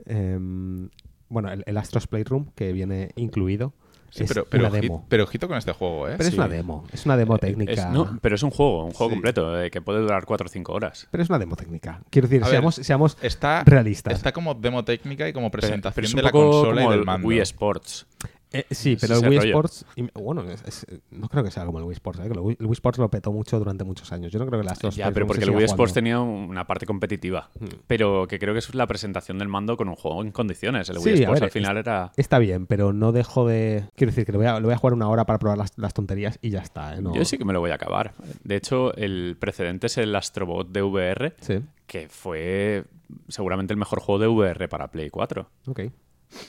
Em, bueno, el, el Astros Playroom, que viene incluido. Sí, es pero, pero, una demo. pero ojito con este juego, ¿eh? Pero es una demo, es una demo técnica. Es- no, pero es un juego, un juego Sí. completo, eh, que puede durar 4 o 5 horas. Pero es una demo técnica. Quiero decir, A ver, seamos, seamos Está, realistas. está como demo técnica y como presentación pero es un de la poco consola y del el mando. Wii Sports. Eh, sí, pero el Wii rollo. Sports, y- bueno, es- es- no creo que sea como el Wii Sports, ¿eh? que el Wii, el Wii Sports lo petó mucho durante muchos años. Yo no creo que las dos Ya, pero porque el Wii Sports tenía una parte competitiva. Hmm. Pero que creo que es la presentación del mando con un juego en condiciones. El Sí, Wii a Sports ver, al final era... Está bien, pero no dejo de. Quiero decir que lo voy a, lo voy a jugar una hora para probar las, las tonterías y ya está. ¿eh? No- Yo sí que me lo voy a acabar. De hecho, el precedente es el Astrobot de VR, Sí, que fue seguramente el mejor juego de VR para Play 4. ok.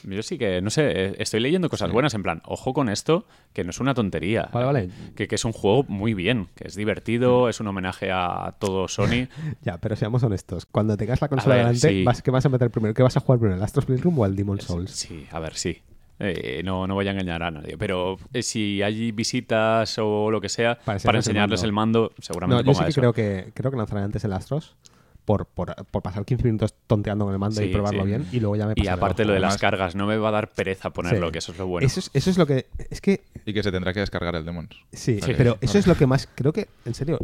Yo sí que, no sé, eh, estoy leyendo cosas buenas, en plan, ojo con esto, que no es una tontería. Vale, vale. Que, que es un juego muy bien, que es divertido, es un homenaje a todo Sony. [laughs] Ya, pero seamos honestos. Cuando tengas la consola ver, delante, sí. vas, ¿qué vas a meter primero? ¿Qué vas a jugar primero? ¿El Astros Playroom o el Demon Souls? Sí, a ver, sí. Eh, no, no voy a engañar a nadie, pero eh, si hay visitas o lo que sea, Para para, enseñarles el mando. el mando, No, seguramente yo sí ponga que eso. creo que creo que lanzaré antes el Astros por, por, por pasar 15 minutos tonteando con el mando y probarlo sí. bien y luego ya me Y aparte lo de las cargas, no me va a dar pereza ponerlo, Sí. que eso es lo bueno. Eso es, eso es lo que. Es que Y que se tendrá que descargar el Demons. Sí, pero eso es lo que más, creo que, en serio,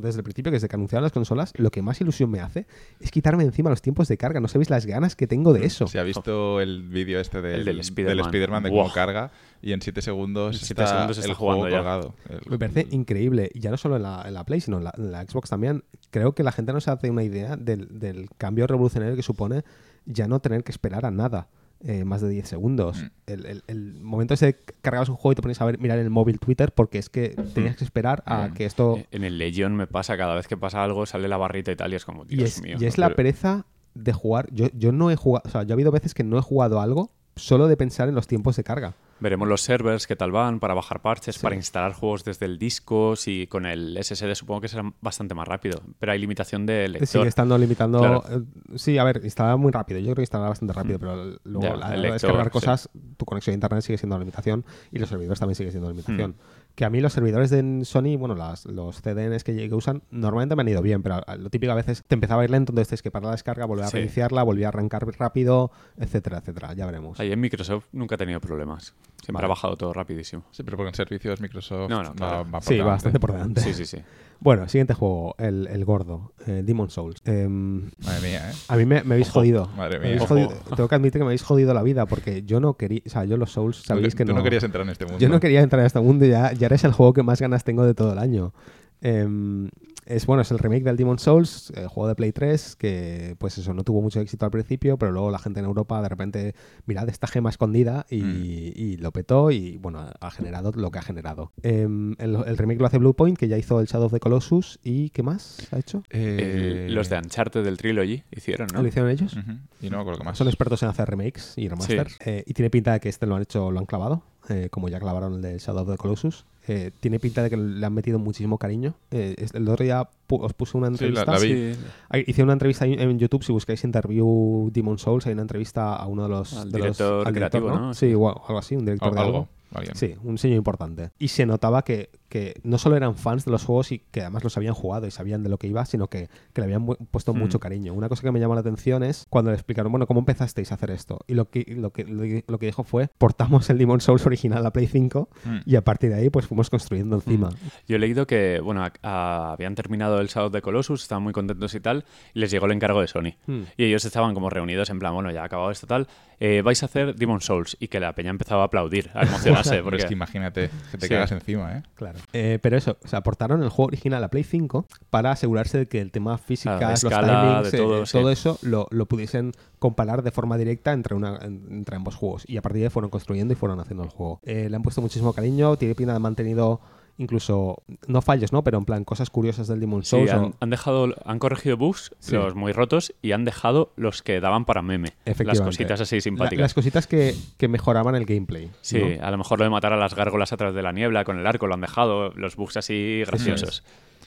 desde el principio, que desde que anunciaron las consolas, lo que más ilusión me hace es quitarme encima los tiempos de carga. No sabéis las ganas que tengo de eso. Se ha visto el vídeo este del, El del Spider-Man. Spider-Man de cómo carga y en 7 segundos En siete está segundos está el juego jugando ya. colgado. El- Me parece increíble. Y ya no solo en la, en la Play, sino en la, en la Xbox también. Creo que la gente no se hace una idea del, del cambio revolucionario que supone ya no tener que esperar a nada. eh, más de 10 segundos. Mm. El, el- el momento ese que cargabas un juego y te ponías a ver, mirar en el móvil Twitter porque es que tenías que esperar a Mm. que esto... En el Legion me pasa, cada vez que pasa algo, sale la barrita y tal, y es como, Y Dios es, mío. y es la pero- pereza de jugar. Yo, yo no he jugado, o sea, yo ha habido veces que no he jugado algo solo de pensar en los tiempos de carga. Veremos los servers, qué tal van, para bajar parches, Sí. para instalar juegos desde el disco. Si con el SSD supongo que será bastante más rápido, pero hay limitación de lector. Sigue estando limitando. Claro. eh, sí, a ver, instala muy rápido. Yo creo que instala bastante rápido, pero luego Ya, la lector, descargar sí. cosas, tu conexión a internet sigue siendo una limitación y los servidores también sigue siendo una limitación. Hmm. Que a mí los servidores de Sony, bueno, las, los CDNs que, que usan, normalmente me han ido bien, pero lo típico a veces te empezaba a ir lento, entonces tienes que parar la descarga, volver a Sí. reiniciarla, volver a arrancar rápido, etcétera, etcétera. Ya veremos. Ahí en Microsoft nunca ha tenido problemas. Siempre Vale. ha bajado todo rapidísimo. Sí, pero porque en servicios Microsoft No, no, va- claro. va, por Sí, delante. bastante por delante. Sí, sí, sí. Bueno, siguiente juego, el, el gordo, eh, Demon Souls. Em, Madre mía, ¿eh? a mí me, me habéis Ojo, jodido. madre mía. jodido-. Tengo que admitir que me habéis jodido la vida porque yo no quería, o sea, yo los Souls, sabéis Tú que no, no. querías entrar en este mundo. Yo no quería entrar en este mundo y ya, ya eres el juego que más ganas tengo de todo el año. Em, es bueno, es el remake del Demon Souls, el juego de Play 3, que pues eso, no tuvo mucho éxito al principio, pero luego la gente en Europa de repente, mirad esta gema escondida y, Mm. y lo petó y bueno, ha generado lo que ha generado. Em, el, el remake lo hace Bluepoint, que ya hizo el Shadow of the Colossus y ¿qué más ha hecho? Eh, los de Uncharted del Trilogy hicieron, ¿no? ¿Lo hicieron ellos? ujú, Y no me más. Son expertos en hacer remakes y remasters. Eh, y tiene pinta de que este lo han hecho, lo han clavado, eh, como ya clavaron el de Shadow of the Colossus. Eh, tiene pinta de que le han metido muchísimo cariño. Eh, el otro día pu- os puse una Sí, la- entrevista. la vi. Sí. Hay- Hice una entrevista en YouTube, si buscáis interview Demon Souls, hay una entrevista a uno de los... Al de los- director creativo, ¿no? Sí, o algo así, un director de algo. algo. Sí, un sello importante. Y se notaba que que no solo eran fans de los juegos y que además los habían jugado y sabían de lo que iba, sino que, que le habían puesto Mm. mucho cariño. Una cosa que me llamó la atención es cuando le explicaron, bueno, ¿cómo empezasteis a hacer esto? Y lo que, lo que, lo que dijo fue, portamos el Demon Souls original a Play 5 Mm. y a partir de ahí pues fuimos construyendo encima. Yo he leído que, bueno, a- a- habían terminado el Shadow de Colossus, estaban muy contentos y tal, y les llegó el encargo de Sony. Hmm. Y ellos estaban como reunidos en plan, bueno, ya ha acabado esto tal, eh, vais a hacer Demon Souls. Y que la peña empezaba a aplaudir, a [laughs] emocionarse. Pero porque... es que imagínate que te Sí. cagas encima, ¿eh? Claro. Eh, pero eso, o sea, aportaron el juego original a Play 5 para asegurarse de que el tema física, Claro, los timings, de eh, todo, eh, sí. todo eso lo, lo pudiesen comparar de forma directa entre, una, en- entre ambos juegos. Y a partir de ahí fueron construyendo y fueron haciendo el juego. Eh, le han puesto muchísimo cariño, tiene pinta de mantenido incluso, no fallos, ¿no? Pero en plan, cosas curiosas del Demon Sí, Souls. o- han, dejado, han corregido bugs, Sí. los muy rotos, y han dejado los que daban para meme. Las cositas así La- simpáticas. las cositas que, que mejoraban el gameplay. Sí, ¿no? a lo mejor lo de matar a las gárgolas a través de la niebla con el arco lo han dejado, los bugs así graciosos.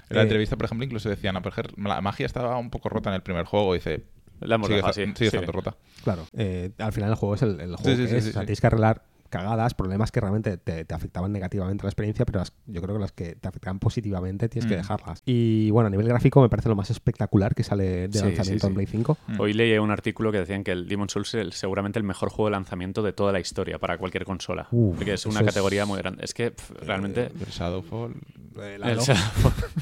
En la Eh, entrevista, por ejemplo, incluso decían, "Ah, por ejemplo, la magia estaba un poco rota en el primer juego. Dice, La hemos sigue, dejado sigue sí. estando rota. Claro, eh, al final el juego es el, el juego Sí, sí, que sí, es. sí, o sea, sí. tienes que arreglar cagadas, problemas que realmente te, te afectaban negativamente a la experiencia, pero las- yo creo que las que te afectaban positivamente tienes que Mm. dejarlas. Y bueno, a nivel gráfico me parece lo más espectacular que sale de Sí, lanzamiento sí, en sí. Play 5. Mm. Hoy leí un artículo que decían que el Demon Souls es el- seguramente el mejor juego de lanzamiento de toda la historia para cualquier consola. Uf, porque es una es- categoría muy grande. Es que realmente... El Shadowfall. El, el- Halo,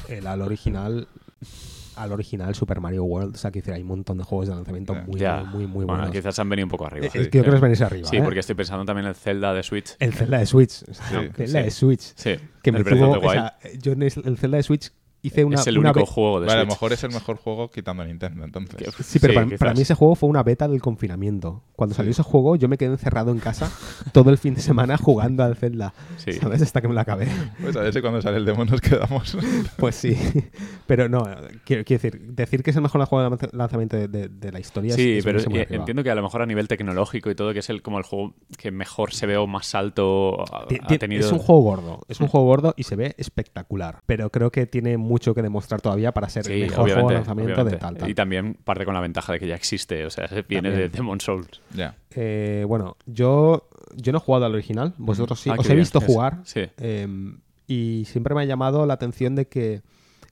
el Halo original, al original Super Mario World, o sea, que decir, hay un montón de juegos de lanzamiento muy, muy, muy, muy bueno, buenos. quizás han venido un poco arriba. Es que yo creo que venirse arriba. Sí, ¿eh? porque estoy pensando también en el Zelda de Switch. El Zelda de Switch. Sí, el Zelda sí. de Switch. Sí, Que me tuvo, o sea, yo en el Zelda de Switch hice una, es el único juego de Vale, a lo mejor es el mejor juego quitando Nintendo, entonces. Sí, pero para, quizás. para mí ese juego fue una beta del confinamiento. Cuando salió Sí. ese juego, yo me quedé encerrado en casa todo el fin de semana jugando al Zelda. Sí. ¿Sabes? Hasta que me lo acabé. Pues a ver si cuando sale el demo nos quedamos. Pues sí. Pero no, quiero, quiero decir, decir que es el mejor juego de lanz- lanzamiento de, de- de la historia es- Sí, es pero muy eh, arriba. entiendo que a lo mejor a nivel tecnológico y todo, que es el como el juego que mejor se ve o más alto ha, ha tenido. Es un juego gordo, es un juego gordo y se ve espectacular. Pero creo que tiene mucho que demostrar todavía para ser Sí, el mejor juego de obviamente, lanzamiento de tal, tal. Y también parte con la ventaja de que ya existe, o sea, [laughs] viene También. de Demon Souls. Eh, bueno, yo, yo no he jugado al original, vosotros sí. Ah, Os he bien, visto es- jugar Sí. eh, y siempre me ha llamado la atención de que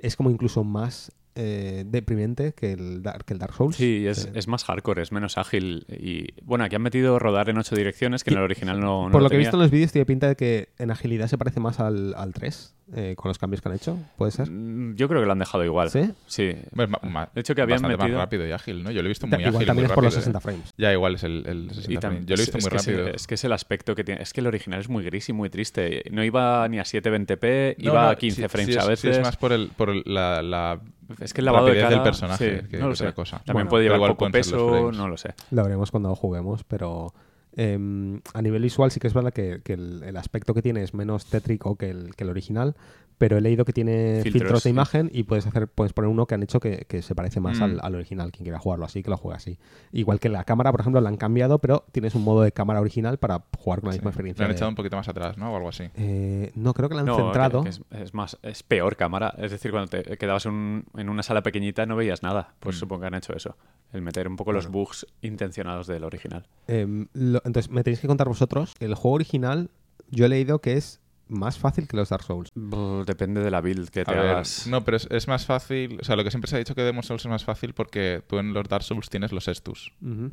es como incluso más eh, deprimente que el, Dark, que el Dark Souls. Sí, es, Eh, es más hardcore, es menos ágil. Y bueno, aquí han metido rodar en ocho direcciones, que en el original no, no Por lo que he visto en los vídeos tiene pinta de que en agilidad se parece más al, al 3 eh, con los cambios que han hecho. ¿Puede ser? Mm, Yo creo que lo han dejado igual. ¿Sí? Sí. Ma- De hecho, que habían bastante metido- más rápido y ágil, ¿no? Yo lo he visto muy Igual ágil. también muy es por los rápido, 60 ¿eh? frames. Ya, igual es el, el 60 Y frames. también, Yo lo he es- visto es muy que es- rápido. Es, que es el aspecto que tiene. Es que el original es muy gris y muy triste. No iba ni a 720p, No, iba no, a 15 sí- frames a es, veces. sí es más por, el, por el- la, la Es que el lavado de cara del personaje sí, que no lo otra sé. cosa. También Bueno, puede llevar poco peso, no lo sé. Lo veremos cuando lo juguemos, pero eh, a nivel visual sí que es verdad que, el, aspecto que tiene es menos tétrico que el original, pero he leído que tiene Filtros, filtros, de sí. imagen y puedes hacer puedes poner uno que han hecho que, que se parece más Mm. al, al original. Quien quiera jugarlo así, que lo juegue así. Igual que la cámara, por ejemplo, la han cambiado, pero tienes un modo de cámara original para jugar con la Sí. misma Lo experiencia. han de- echado un poquito más atrás, ¿no? O algo así. Eh, no, creo que la han No, centrado. que- que es, es más, es peor cámara. Es decir, cuando te quedabas un- en una sala pequeñita no veías nada. Pues Mm. supongo que han hecho eso. El meter un poco los bugs intencionados del original. Em, lo- entonces, me tenéis que contar vosotros. El juego original, yo he leído que es más fácil que los Dark Souls. Brr, Depende de la build que te A ver, hagas. no, pero es, es más fácil. O sea, lo que siempre se ha dicho que Demon Souls es más fácil porque tú en los Dark Souls tienes los Estus.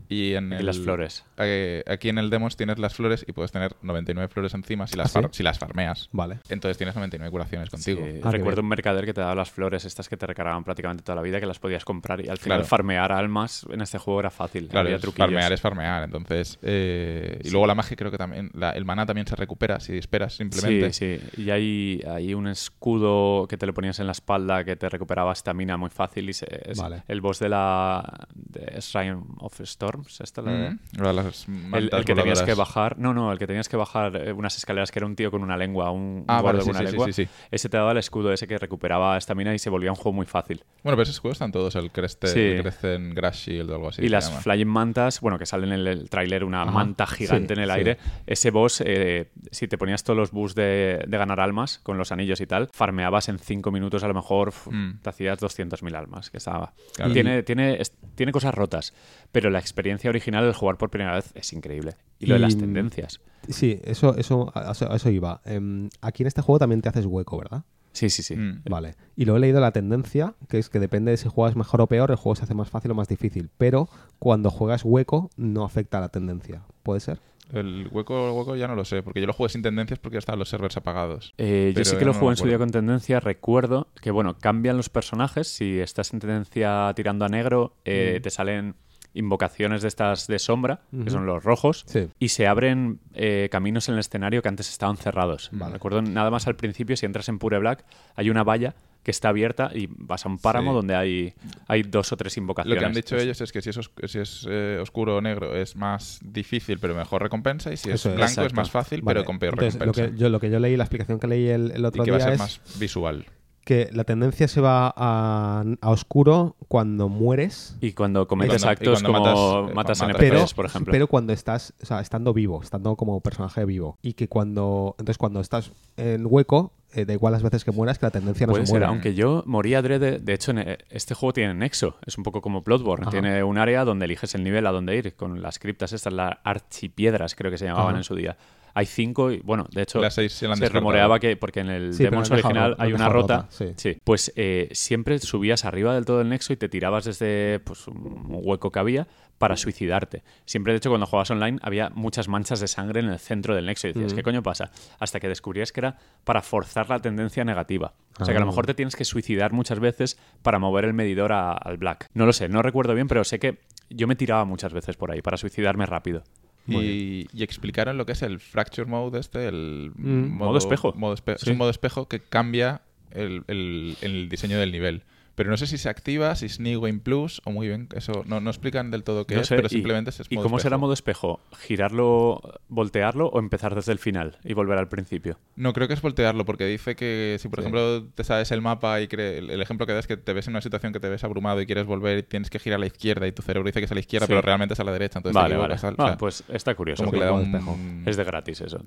Y en el- las flores. eh, aquí en el Demos tienes las flores y puedes tener 99 flores encima si las, ¿Ah, sí? si las farmeas. Vale. Entonces tienes 99 curaciones contigo. Sí, Ah, recuerdo un mercader que te daba las flores estas que te recargaban prácticamente toda la vida, que las podías comprar y al final Claro. farmear almas en este juego era fácil. Claro, había es truquillos. farmear es farmear. Entonces, eh, y luego la magia creo que también, la- el maná también se recupera si esperas simplemente. Sí, sí. Y hay, hay un escudo que te lo ponías en la espalda que te recuperaba estamina muy fácil. Y se- es Vale. el boss de la de Shrine of Storms. Esta, la Mm, lo de las El, el que tenías que bajar, no, no, el que tenías que bajar eh, unas escaleras que era un tío con una lengua, un Ah, guardo vale, sí, con una lengua. sí, sí. Ese te daba el escudo ese que recuperaba estamina y se volvía un juego muy fácil. Bueno, pero esos juegos están todos, el Creste, Sí. el Crescent Grass Shield o algo así. y las llama. Flying Mantas, bueno, que salen en el, el tráiler, una Ajá, manta gigante sí, en el sí. aire. Ese boss, eh, si te ponías todos los boosts de de, de ganar almas con los anillos y tal, farmeabas en 5 minutos a lo mejor, Mm. te hacías 200.000 almas, que estaba... Claro. Tiene, tiene, es- tiene cosas rotas, pero la experiencia original del jugar por primera vez es increíble. Y lo de las tendencias. Sí, eso, eso, a eso, a eso iba. Em, aquí en este juego también te haces hueco, ¿verdad? Sí, sí, sí. Mm. Vale. Y luego he leído la tendencia, que es que depende de si juegas mejor o peor, el juego se hace más fácil o más difícil. Pero cuando juegas hueco, no afecta a la tendencia. ¿Puede ser? El hueco, el hueco ya no lo sé, porque yo lo jugué sin tendencias porque ya estaban los servers apagados. Eh, yo sí que lo no jugué en su día con tendencia. Recuerdo que, bueno, cambian los personajes. Si estás en tendencia tirando a negro, eh, te salen invocaciones de estas de sombra, que son los rojos, Sí. y se abren eh, caminos en el escenario que antes estaban cerrados. Vale. Recuerdo nada más al principio, si entras en Pure Black, hay una valla que está abierta y vas a un páramo Sí. donde hay, hay dos o tres invocaciones. Lo que han dicho ellos es que si es, os- si es eh, oscuro o negro es más difícil pero mejor recompensa y si es blanco es más fácil Vale, pero con peor entonces, lo recompensa. que, yo, lo que yo leí, la explicación que leí el, el otro y que va a día ser es más visual. Que la tendencia se va a, a oscuro cuando mueres, Y cuando cometes cuando- y actos cuando como matas, matas, eh, matas. pero, NPCs, por ejemplo. pero cuando estás, o sea, estando vivo, estando como personaje vivo. Y que cuando, entonces cuando estás en hueco, eh, da igual las veces que mueras, que la tendencia no Puede se ser, muera. aunque yo moría adrede. De hecho, en e- este juego tiene nexo. Es un poco como Bloodborne. Ajá. Tiene un área donde eliges el nivel a donde ir, con las criptas estas, las archipiedras, creo que se llamaban Ajá. en su día. Hay cinco y, bueno, de hecho, Las seis se se rumoreaba que, porque en el Sí, Demons original hay una rota. rota, sí. Pues eh, siempre subías arriba del todo el nexo y te tirabas desde pues, un hueco que había para suicidarte. Siempre, de hecho, cuando jugabas online había muchas manchas de sangre en el centro del nexo y decías, Mm. ¿qué coño pasa? Hasta que descubrías que era para forzar la tendencia negativa. O sea que a lo Ah. mejor te tienes que suicidar muchas veces para mover el medidor a- al black. No lo sé, no recuerdo bien, pero sé que yo me tiraba muchas veces por ahí para suicidarme rápido. Y, y explicaron lo que es el Fracture Mode este, el Mm. Modo espejo. modo espe- Sí. Es un modo espejo que cambia el, el- el diseño del nivel. Pero no sé si se activa, si es New Game Plus o muy bien. Eso no, no explican del todo qué No es, sé, pero y- simplemente es ¿Y modo cómo será modo espejo? ¿Girarlo, voltearlo o empezar desde el final y volver al principio? No, creo que es voltearlo, porque dice que si, por Sí. ejemplo, te sabes el mapa y el el ejemplo que das es que te ves en una situación que te ves abrumado y quieres volver y tienes que girar a la izquierda y tu cerebro dice que es a la izquierda, Sí. pero realmente es a la derecha. Entonces vale, vale. al- o Ah, sea, pues está curioso. como que le da un... Es de gratis eso.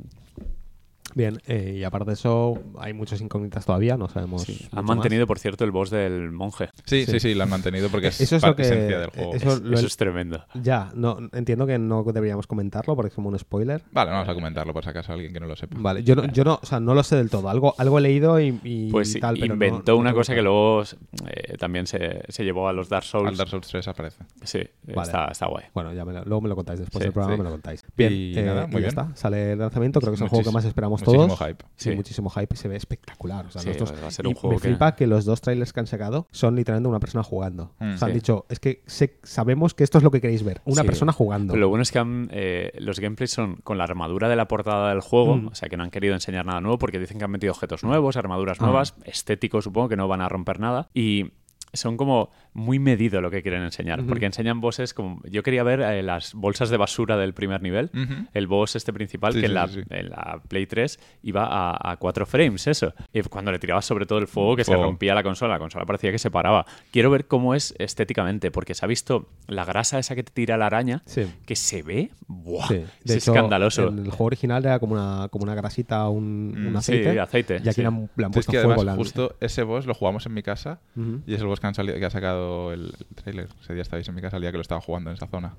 Bien, eh, y aparte de eso, hay muchas incógnitas todavía, no sabemos. Sí. Han más. mantenido, por cierto, el boss del monje. Sí, Sí. sí, sí, lo han mantenido porque es, Eso es lo parte que- esencia del juego. eso- Eso, lo- es tremendo. Ya, no, entiendo que no deberíamos comentarlo porque es como un spoiler. Vale, vamos a comentarlo por si acaso alguien que no lo sepa. Vale, yo no, yo no, o sea, no lo sé del todo. Algo, algo he leído y, y Pues tal, pero no- inventó no una cosa que luego eh, también se, se llevó a los Dark Souls. Al Dark Souls 3 aparece. Sí, Vale. está, está guay. Bueno, ya me lo- luego me lo contáis después Sí, del programa, sí. me lo contáis. Bien, Y eh, nada, y muy ya bien. está. Sale el lanzamiento, creo que es el juego que más esperamos muchísimo todos. hype. Sí, Sí. muchísimo hype y se ve espectacular. O sea, Sí, nosotros- va a ser y un juego me que- flipa que los dos trailers que han sacado son literalmente una persona jugando. Mm, o sea, han dicho, es que sabemos que esto es lo que queréis ver. Una persona jugando. Pero lo bueno es que han, eh, los gameplays son con la armadura de la portada del juego, Mm. o sea que no han querido enseñar nada nuevo porque dicen que han metido objetos nuevos, armaduras Ah. nuevas, estéticos supongo que no van a romper nada y son como muy medido lo que quieren enseñar, porque enseñan bosses como yo quería ver eh, las bolsas de basura del primer nivel, el boss este principal Sí, que sí, en, la, sí, en la Play 3 iba a, a 4 frames, eso. Y cuando le tirabas sobre todo el fuego que se rompía la consola, la consola parecía que se paraba. Quiero ver cómo es estéticamente, porque se ha visto la grasa esa que te tira la araña, Sí. que se ve, ¡buah! Sí. es hecho, escandaloso. En el juego original era como una, como una grasita, un, un Mm, aceite. Sí, aceite. Y aquí sí. le han, Sí, es puesto que fuego. además han- justo ese boss lo jugamos en mi casa y es el boss que, han salido, que ha sacado el, el trailer. Ese día estabais en mi casa el día que lo estaba jugando en esa zona.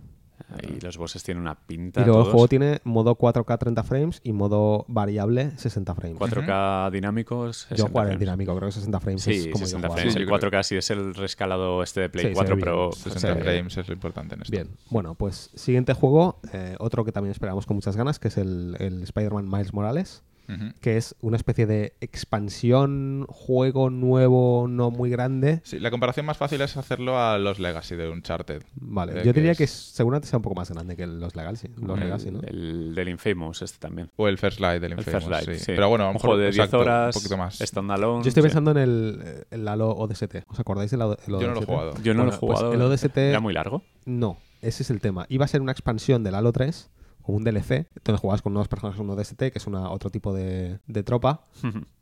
Y los bosses tienen una pinta. Y luego el todos. juego tiene modo 4K 30 frames y modo variable 60 frames. 4K dinámicos. Yo 60 jugaré en frames. dinámico, creo que 60 frames Sí, es como yo 60 jugar. frames. Sí, el yo creo- 4K sí es el rescalado este de Play Sí, se 4, ve bien. pero 60 se ve- frames es lo importante en esto. Bien, bueno, pues siguiente juego, eh, otro que también esperamos con muchas ganas, que es el, el Spider-Man Miles Morales, Que es una especie de expansión, juego nuevo, no muy grande. Sí, la comparación más fácil es hacerlo a los Legacy de Uncharted. Vale, Eh, yo que diría es- que seguramente sea un poco más grande que los Legacy, los el, Legacy, ¿no? el del Infamous este también. O el First Light del El Infamous, First Light, sí. sí. Pero bueno, a lo un mejor juego de 10 exacto, horas, un poquito más. standalone. Yo estoy sí. pensando en el, el Halo ODST. ¿Os acordáis del, el ODST? Yo no lo he jugado. Yo no lo he pues jugado. el ODST ¿Era muy largo? No, ese es el tema. Iba a ser una expansión del Halo 3 un DLC, donde jugabas con nuevos personajes en un ODST, que es una, otro tipo de, de tropa,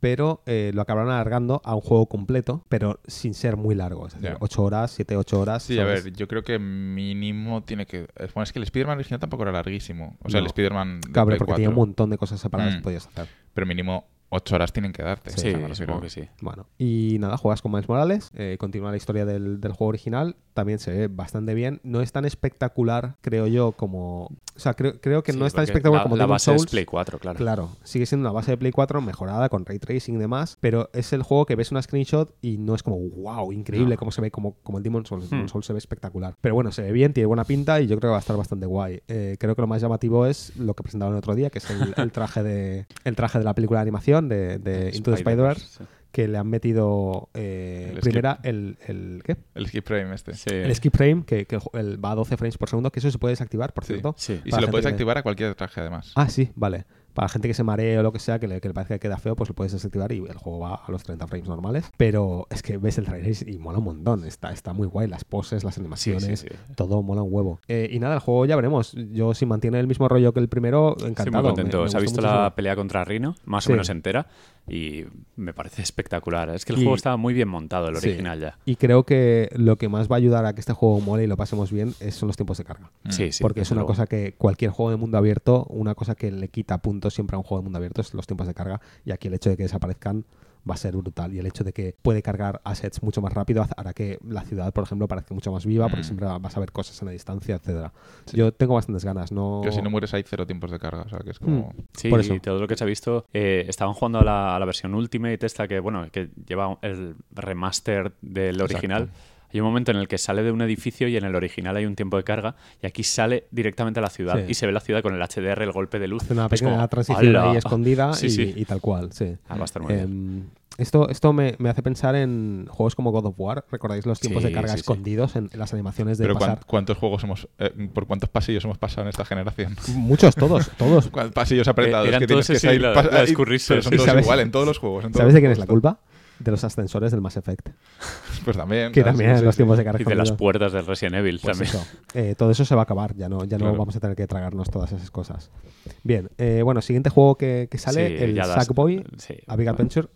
pero eh, lo acabaron alargando a un juego completo, pero sin ser muy largo. Es decir, Ya. 8 horas, 7, 8 horas. Sí, a ver, yo creo que mínimo tiene que... es- Bueno, es que el Spider-Man original tampoco era larguísimo. O sea, No. el Spider-Man de Cabre, porque tenía un 4. montón de cosas separadas Mm. que podías hacer. Pero mínimo ocho horas tienen que darte. Sí, O sea, me refiero- supongo que sí. Bueno, y nada, juegas con Miles Morales, eh, continúa la historia del, del juego original, también se ve bastante bien. No es tan espectacular, creo yo, como. O sea, creo, creo que Sí, no es tan espectacular la, como la Demon's base Souls. es Play 4, claro. Claro, sigue siendo una base de Play 4 mejorada con ray tracing y demás, pero es el juego que ves una screenshot y no es como wow, increíble No. cómo se ve como, como el Demon Souls. El Hmm. Demon's Souls se ve espectacular. Pero bueno, se ve bien, tiene buena pinta y yo creo que va a estar bastante guay. Eh, creo que lo más llamativo es lo que presentaron el otro día, que es el, el traje de el traje de la película de animación de, de Into the Spider-Verse, sí. que le han metido eh, El primera el, el ¿qué? El skip frame este. Sí. El skip frame, que, que el va a 12 frames por segundo, que eso se puede desactivar, por Sí. cierto. Sí. Y se lo puedes que- activar a cualquier traje, además. Ah, sí, vale. Para gente que se maree o lo que sea, que le, que le parezca que queda feo, pues lo puedes desactivar y el juego va a los 30 frames normales. Pero es que ves el trailer y mola un montón. Está, está muy guay. Las poses, las animaciones, sí, sí. todo mola un huevo. Eh, y nada, el juego ya veremos. Yo, si mantiene el mismo rollo que el primero, Estoy encantado. muy Me- contento. me Se ha visto la pelea contra Rino, más o menos entera, y me parece espectacular. Es que el Y- juego estaba muy bien montado, el Sí. original ya. Y creo que lo que más va a ayudar a que este juego mole y lo pasemos bien es, son los tiempos de carga. Mm. Sí, sí. Porque es una luego. cosa que cualquier juego de mundo abierto, una cosa que le quita puntos siempre a un juego de mundo abierto es los tiempos de carga. Y aquí el hecho de que desaparezcan va a ser brutal. Y el hecho de que puede cargar assets mucho más rápido hará que la ciudad, por ejemplo, parezca mucho más viva, porque Mm. siempre vas a ver cosas en la distancia, etcétera. Sí. Yo tengo bastantes ganas, no. Que si no mueres hay cero tiempos de carga. O sea, que es como... Sí, Por eso. y todo lo que se ha visto, eh, estaban jugando a la, a la versión Ultimate esta que, bueno, que lleva el remaster del Exacto. original. Hay un momento en el que sale de un edificio y en el original hay un tiempo de carga y aquí sale directamente a la ciudad Sí. y se ve la ciudad con el HDR, el golpe de luz. Hace una Es pequeña como, transición ¡hala! ahí escondida [laughs] Sí, y, sí. y tal cual, sí. Ah, va a estar muy bien. Em, esto esto me, me hace pensar en juegos como God of War. ¿Recordáis los tiempos Sí, de carga sí, sí. escondidos en, en las animaciones de Pero ¿cuán- pasar? ¿cuántos juegos hemos... eh, ¿Por cuántos pasillos hemos pasado en esta generación? Muchos, todos, [laughs] todos. ¿Cuántos pasillos apretados eran que tienes que salir la- la y- escurrirse, pero son sí. todos ¿Sabes- igual en todos los juegos. en todos ¿Sabes de quién es la culpa? De los ascensores del Mass Effect. [laughs] Pues también. Que también Sí, los sí, tiempos sí. de carga Y de las puertas del Resident Evil Pues también. eso. Eh, todo eso se va a acabar, ya no, ya no Claro. vamos a tener que tragarnos todas esas cosas. Bien, eh, bueno, siguiente juego que, que sale, Sí, el Sackboy, sí. a Big Adventure.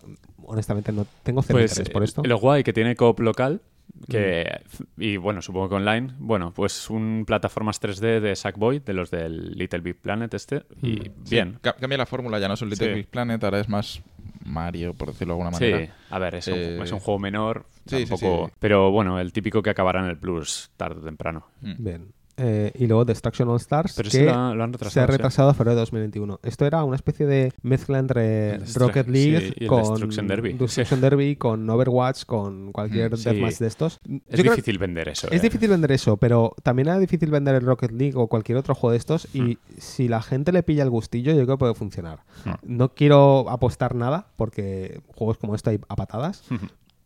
Honestamente, no tengo cero Pues interés por eh, esto. lo guay que tiene coop local que Mm. y bueno, supongo que online, bueno, pues un plataformas 3D de Sackboy, de los del Little Big Planet este y Mm. Sí, bien. ca- cambia la fórmula, ya no es un Little Sí. Big Planet, ahora es más Mario, por decirlo de alguna Sí, manera. a ver, es un, Eh, es un juego menor, sí, sí, tampoco, sí. pero bueno, el típico que acabará en el Plus tarde o temprano. Mm. Bien. Eh, y luego Destruction All Stars, Pero que lo, han- lo han retrasado. se ha sí. retrasado a febrero de 2021. Esto era una especie de mezcla entre Rocket League sí, con Destruction Derby. Destruction [laughs] Derby, con Overwatch, con cualquier Mm, deathmatch de estos. Es Yo creo- difícil vender eso. Es eh. difícil vender eso, pero también era difícil vender el Rocket League o cualquier otro juego de estos. Hmm. Y si la gente le pilla el gustillo, yo creo que puede funcionar. Hmm. No quiero apostar nada, porque juegos como esto hay a patadas.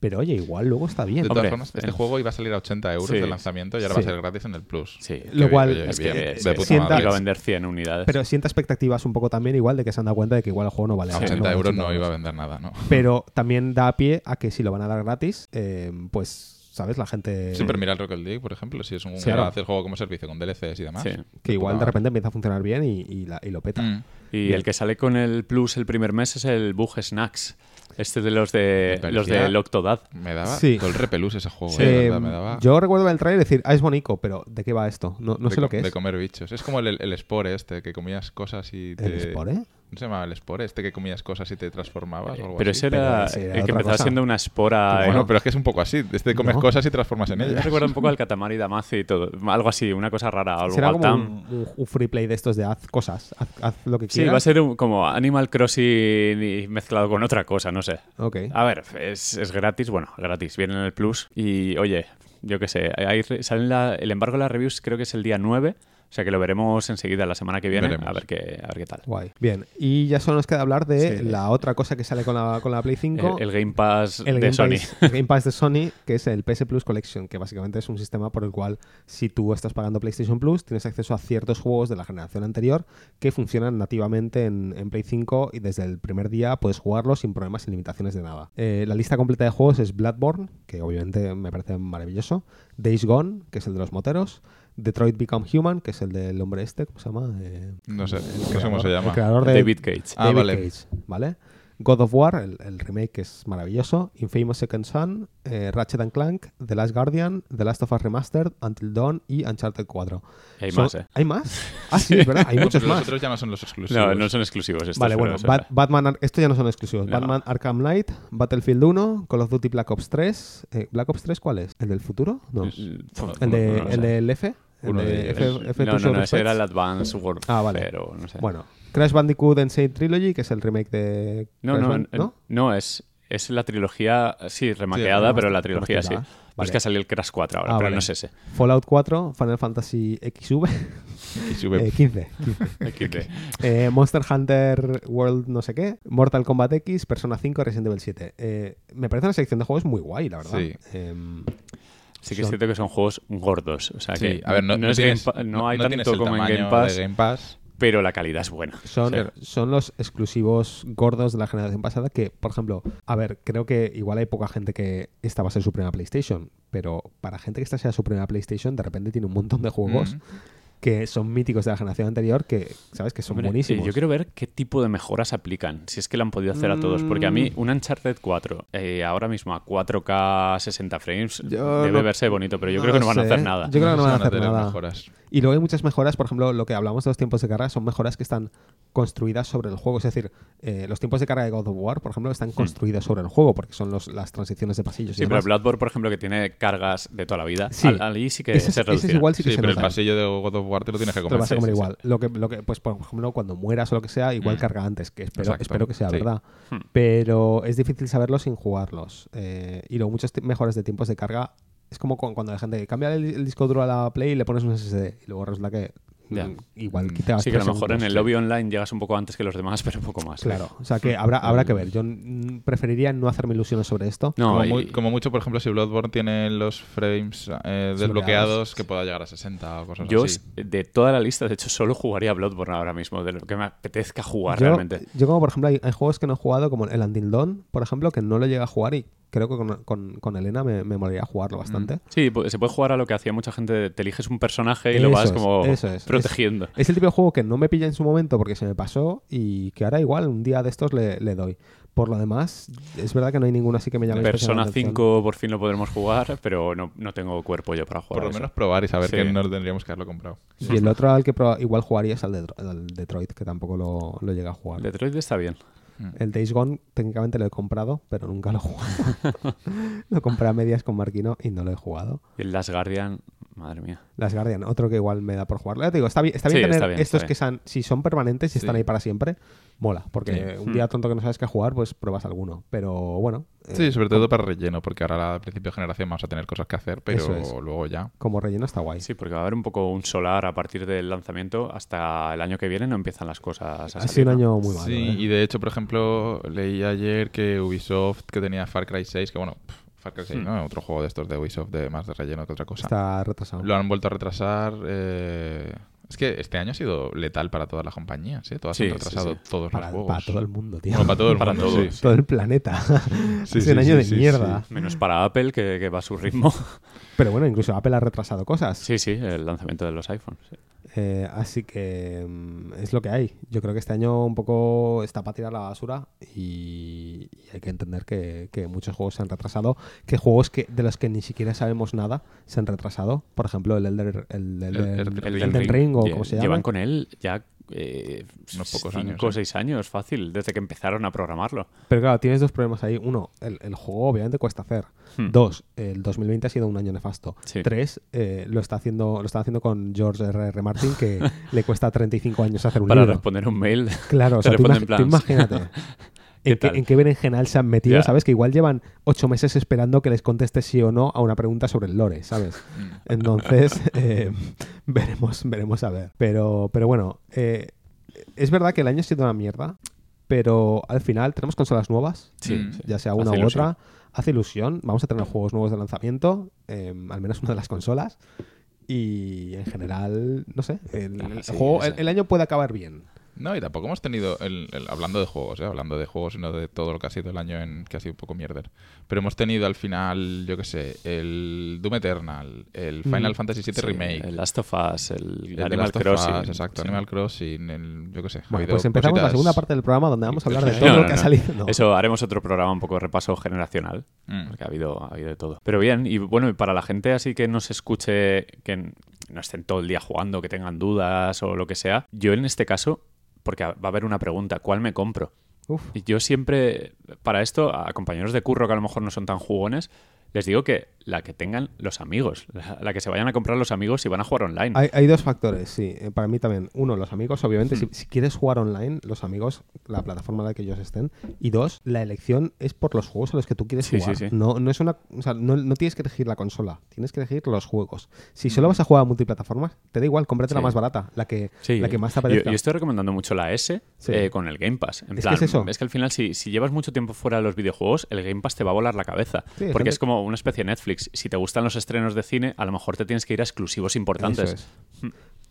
Pero oye, igual luego está bien. De todas Hombre, formas, este juego iba a salir a 80 euros Sí. de lanzamiento y ahora Sí. va a ser gratis en el Plus. Sí. Lo cual oye, Es bien, que de es- puta sienta- madre. iba a vender 100 unidades. Pero sienta expectativas un poco también, igual de que se han dado cuenta de que igual el juego no vale A la pena, 80 vale euros 80 no iba a vender nada, ¿no? [laughs] Pero también da pie a que si lo van a dar gratis, eh, pues, ¿sabes? La gente. Sí, pero mira el Rocket League, por ejemplo, si es un Sí, claro. hace el juego como servicio con DLCs y demás. Sí. Que igual de repente empieza a funcionar bien y, y la- y lo peta. Mm. Y Bien. el que sale con el Plus el primer mes es el Bug Snacks. Este de los de los de Octodad. Me daba Sí. todo el repelús ese juego, Sí. eh, de verdad, me daba Yo recuerdo ver el trailer y decir, ah, es bonito, pero ¿de qué va esto? No, no de sé lo que De es. comer bichos. Es como el, el Spore este, que comías cosas y te... ¿El Spore? ¿No se llamaba el Spore? Este que comías cosas y te transformabas o algo Pero así. ese era, Pero ese era el que empezaba cosa. siendo una espora. Bueno, eh, pero es que es un poco así. Este comes No. cosas y transformas en me ellas. recuerda un poco al Katamari [laughs] Damacy y todo. Algo así, una cosa rara. O Será como un, free play de estos de haz cosas, haz, haz lo que Sí, quieras. va a ser un- como Animal Crossing y mezclado con otra cosa, no sé. Ok. A ver, es, es gratis, bueno, gratis, viene en el Plus. Y oye, yo qué sé, hay, salen la- el embargo de las reviews creo que es el día 9, o sea que lo veremos enseguida la semana que viene, Veremos. a ver, qué, a ver qué tal. Guay. Bien. Y ya solo nos queda hablar de Sí. la otra cosa que sale con la, con la Play 5. El, el Game Pass el de Game Sony. Pass, [laughs] el Game Pass de Sony, que es el PS Plus Collection, que básicamente es un sistema por el cual si tú estás pagando PlayStation Plus, tienes acceso a ciertos juegos de la generación anterior que funcionan nativamente en, en Play 5 y desde el primer día puedes jugarlos sin problemas, sin limitaciones de nada. Eh, la lista completa de juegos es Bloodborne, que obviamente me parece maravilloso, Days Gone, que es el de los moteros, Detroit Become Human, que es el del hombre este, ¿cómo se llama? Eh, No sé, no cómo se llama. El creador de David Cage. Ah, David vale. Cage, ¿vale? God of War, el, el remake que es maravilloso, Infamous Second Son, eh, Ratchet and Clank, The Last Guardian, The Last of Us Remastered, Until Dawn y Uncharted 4. Hay más, ¿eh? ¿Hay más? Ah, sí, es verdad, hay [laughs] muchos Pero más. Los otros ya no son los exclusivos. No, no son exclusivos. estos, Vale, bueno. Bat- Batman, Ar- estos ya no son exclusivos. No. Batman Arkham Knight, Battlefield 1, Call of Duty Black Ops 3. Eh, ¿Black Ops 3 cuál es? ¿El del futuro? No. El- ¿El, de, no lo el del F? ¿El Uno de de F, ellos. F2 No, no, no, ese era el? Advance War. Ah, vale. Pero no sé. Bueno, Crash Bandicoot Insane Trilogy, que es el remake de. no, Crash no, Ban- no, no, es, es la trilogía, sí, remaqueada, remaster- pero la trilogía sí. Vale. Es que ha salido el Crash 4 ahora, Ah, pero vale. no es ese. Fallout 4, Final Fantasy XV, sube- [laughs] [laughs] eh, 15. 15. Aquí te- Eh, Monster Hunter World no sé qué, Mortal Kombat X, Persona 5, Resident Evil 7. Eh, me parece una sección de juegos muy guay, la verdad. Sí. Sí que es cierto que son juegos gordos. O sea Sí, que a ver, no, no es tienes, Game Pa- no hay tanto como en Game Pass, de Game Pass. pero la calidad es buena. Son, son los exclusivos gordos de la generación pasada que, por ejemplo, a ver, creo que igual hay poca gente que esta va a ser su primera PlayStation, pero para gente que esta sea su primera PlayStation, de repente tiene un montón de juegos Mm. Que son míticos de la generación anterior que, ¿sabes? Que son Hombre, buenísimos. eh, yo quiero ver qué tipo de mejoras aplican, si es que lo han podido hacer a todos. Porque a Mm. mí, un Uncharted 4, eh, ahora mismo a 4K 60 frames, Yo debe no- verse bonito, pero yo no creo que no van a hacer nada. Yo creo que no van a hacer tener nada. mejoras. Y luego hay muchas mejoras, por ejemplo, lo que hablamos de los tiempos de carga son mejoras que están construidas sobre el juego. Es decir, eh, los tiempos de carga de God of War, por ejemplo, están construidos sobre el juego porque son los, las transiciones de pasillos. y Hmm. Sí, pero. Bloodborne, por ejemplo, que tiene cargas de toda la vida, Sí. al- sí que ese, se reduce. igual sí Sí, que se pero el pasillo de God of War te lo tienes que Te lo comer. vas a Sí, comer sí, sí. igual. Lo que, lo que, pues, por ejemplo, cuando mueras o lo que sea, igual Mm. carga antes, que espero, Exacto. espero que sea Sí. verdad. Hmm. Pero es difícil saberlo sin jugarlos. Eh, y luego muchos mejoras de tiempos de carga es como cu- cuando la gente cambia el, el disco duro a la Play y le pones un SSD. Y luego resulta que Ya. mm, igual Mm. quitas Sí, que a lo mejor en el lobby online llegas un poco antes que los demás, [laughs] pero un poco más. Claro, o sea que habrá, habrá que ver. Yo mm, preferiría no hacerme ilusiones sobre esto. No, como, y- muy- como mucho, por ejemplo, si Bloodborne tiene los frames eh, desbloqueados, que pueda llegar a 60 o cosas Yo, así. de toda la lista, de hecho, solo jugaría Bloodborne ahora mismo, de lo que me apetezca jugar Yo, realmente. yo como por ejemplo hay, hay juegos que no he jugado, como el Until Dawn, por ejemplo, que no lo llega a jugar y creo que con, con- con Elena me, me molaría jugarlo bastante. Sí, pu- se puede jugar a lo que hacía mucha gente, te eliges un personaje y lo vas es, como eso es. protegiendo. Es el tipo de juego que no me pilla en su momento porque se me pasó y que ahora igual un día de estos le, le doy. Por lo demás, es verdad que no hay ninguno así que me llame Persona especialmente la atención. 5 por fin lo podremos jugar, pero no, no tengo cuerpo yo para jugar. Por lo eso. menos probar y saber Sí. que no tendríamos que haberlo comprado. Y el otro al que igual jugaría es al, de, al Detroit, que tampoco lo, lo llega a jugar. Detroit está bien. El Days Gone técnicamente lo he comprado, pero nunca lo he jugado. [laughs] [laughs] lo compré a medias con Marquino y no lo he jugado. Y el Last Guardian, madre mía. Las Guardian, otro que igual me da por jugarlo. Ya te digo, está bien, está bien Sí, tener está bien, estos está que son, si son permanentes y están Sí. ahí para siempre, mola. Porque Sí. un día tonto que no sabes qué jugar, pues pruebas alguno. Pero bueno. eh, Sí, sobre todo para relleno, porque ahora al principio de generación vamos a tener cosas que hacer, pero es. luego ya. Como relleno está guay. Sí, porque va a haber un poco un solar a partir del lanzamiento hasta el año que viene no empiezan las cosas a ha sido un año muy malo. sí, ¿eh? y de hecho, por ejemplo, leí ayer que Ubisoft, que tenía Far Cry 6, que bueno, pff, Far Cry 6, Hmm. ¿no? Otro juego de estos de Ubisoft de más de relleno que otra cosa. Está retrasado. Lo han vuelto a retrasar. eh, Es que este año ha sido letal para todas las compañías, ¿eh? Todas Sí, han retrasado sí. todos Para, los juegos. para todo el mundo, tío. Bueno, para todo el Para mundo, todos. sí. todo el planeta. [laughs] Sí, un año sí, de sí, mierda. Menos para Apple, que, que va a su ritmo. [laughs] Pero bueno, incluso Apple ha retrasado cosas. sí, sí, el lanzamiento de los iPhones. sí. Eh, así que mm, es lo que hay. Yo creo que este año un poco está para tirar la basura y, y hay que entender que, que muchos juegos se han retrasado, que juegos que de los que ni siquiera sabemos nada se han retrasado. Por ejemplo, el Elder, el, el- El- el- el- el Elden Elden Ring o Lle- como se llama. Llevan con él ya eh, Unos pocos cinco años, o ¿eh? seis años, fácil, desde que empezaron a programarlo. Pero claro, tienes dos problemas ahí. Uno, el, el juego obviamente cuesta hacer. Hmm. Dos, el 2020 ha sido un año nefasto. Sí. Tres, eh, lo está haciendo lo está haciendo con George R. R. Martin, que [laughs] le cuesta 35 años hacer un Para libro. responder un mail. Claro, o [laughs] te sea, tú, imag- plan, tú imagínate. [laughs] ¿Qué ¿En qué, en qué berenjenal se han metido? ¿Sabes? Que igual llevan ocho meses esperando que les conteste sí o no a una pregunta sobre el lore, ¿sabes? [laughs] Entonces, eh, veremos, veremos a ver. Pero, pero bueno, eh, es verdad que el año ha sido una mierda, pero al final tenemos consolas nuevas, Sí, Mm. ya sea una u ilusión. otra. Hace ilusión. Vamos a tener juegos nuevos de lanzamiento, eh, al menos una de las consolas. Y en general, no sé, el, el Sí, juego, el año puede acabar bien. No, y tampoco hemos tenido, el, el- hablando de juegos, ¿eh? hablando de juegos y no de todo lo que ha sido el año en que ha sido un poco mierder. Pero hemos tenido al final, yo qué sé, el Doom Eternal, el Final Mm. Fantasy VII Sí, Remake, El Last of Us, el, el Animal Last of Crossing. Us, exacto, sí. Animal Crossing, el, yo qué sé. Bueno, pues empezamos la segunda parte del programa donde vamos a hablar de [laughs] todo No, lo no, que ha salido. No. Eso, haremos otro programa un poco de repaso generacional. Mm. Porque ha habido, ha habido de todo. Pero bien, y bueno, y para la gente así que no se escuche, que no estén todo el día jugando, que tengan dudas o lo que sea, yo en este caso, porque va a haber una pregunta, ¿cuál me compro? Uf. Y yo siempre, para esto, a compañeros de curro que a lo mejor no son tan jugones, les digo que la que tengan los amigos, la, la que se vayan a comprar los amigos y van a jugar online. Hay, hay dos factores, sí. eh, Para mí también. Uno, los amigos, obviamente. Hmm. Si, si quieres jugar online, los amigos, la plataforma en la que ellos estén. Y dos, la elección es por los juegos a los que tú quieres Sí, jugar. sí, sí. No, no es una. O sea, no, no tienes que elegir la consola, tienes que elegir los juegos. Si solo vas a jugar a multiplataformas, te da igual, cómprate la más barata, la que, la que más te apetezca. yo estoy recomendando mucho la S eh, con el Game Pass. En Es que plan, es eso. que al final, si, si llevas mucho tiempo fuera de los videojuegos, el Game Pass te va a volar la cabeza. Porque es como una especie de Netflix. Si te gustan los estrenos de cine, a lo mejor te tienes que ir a exclusivos importantes. Es.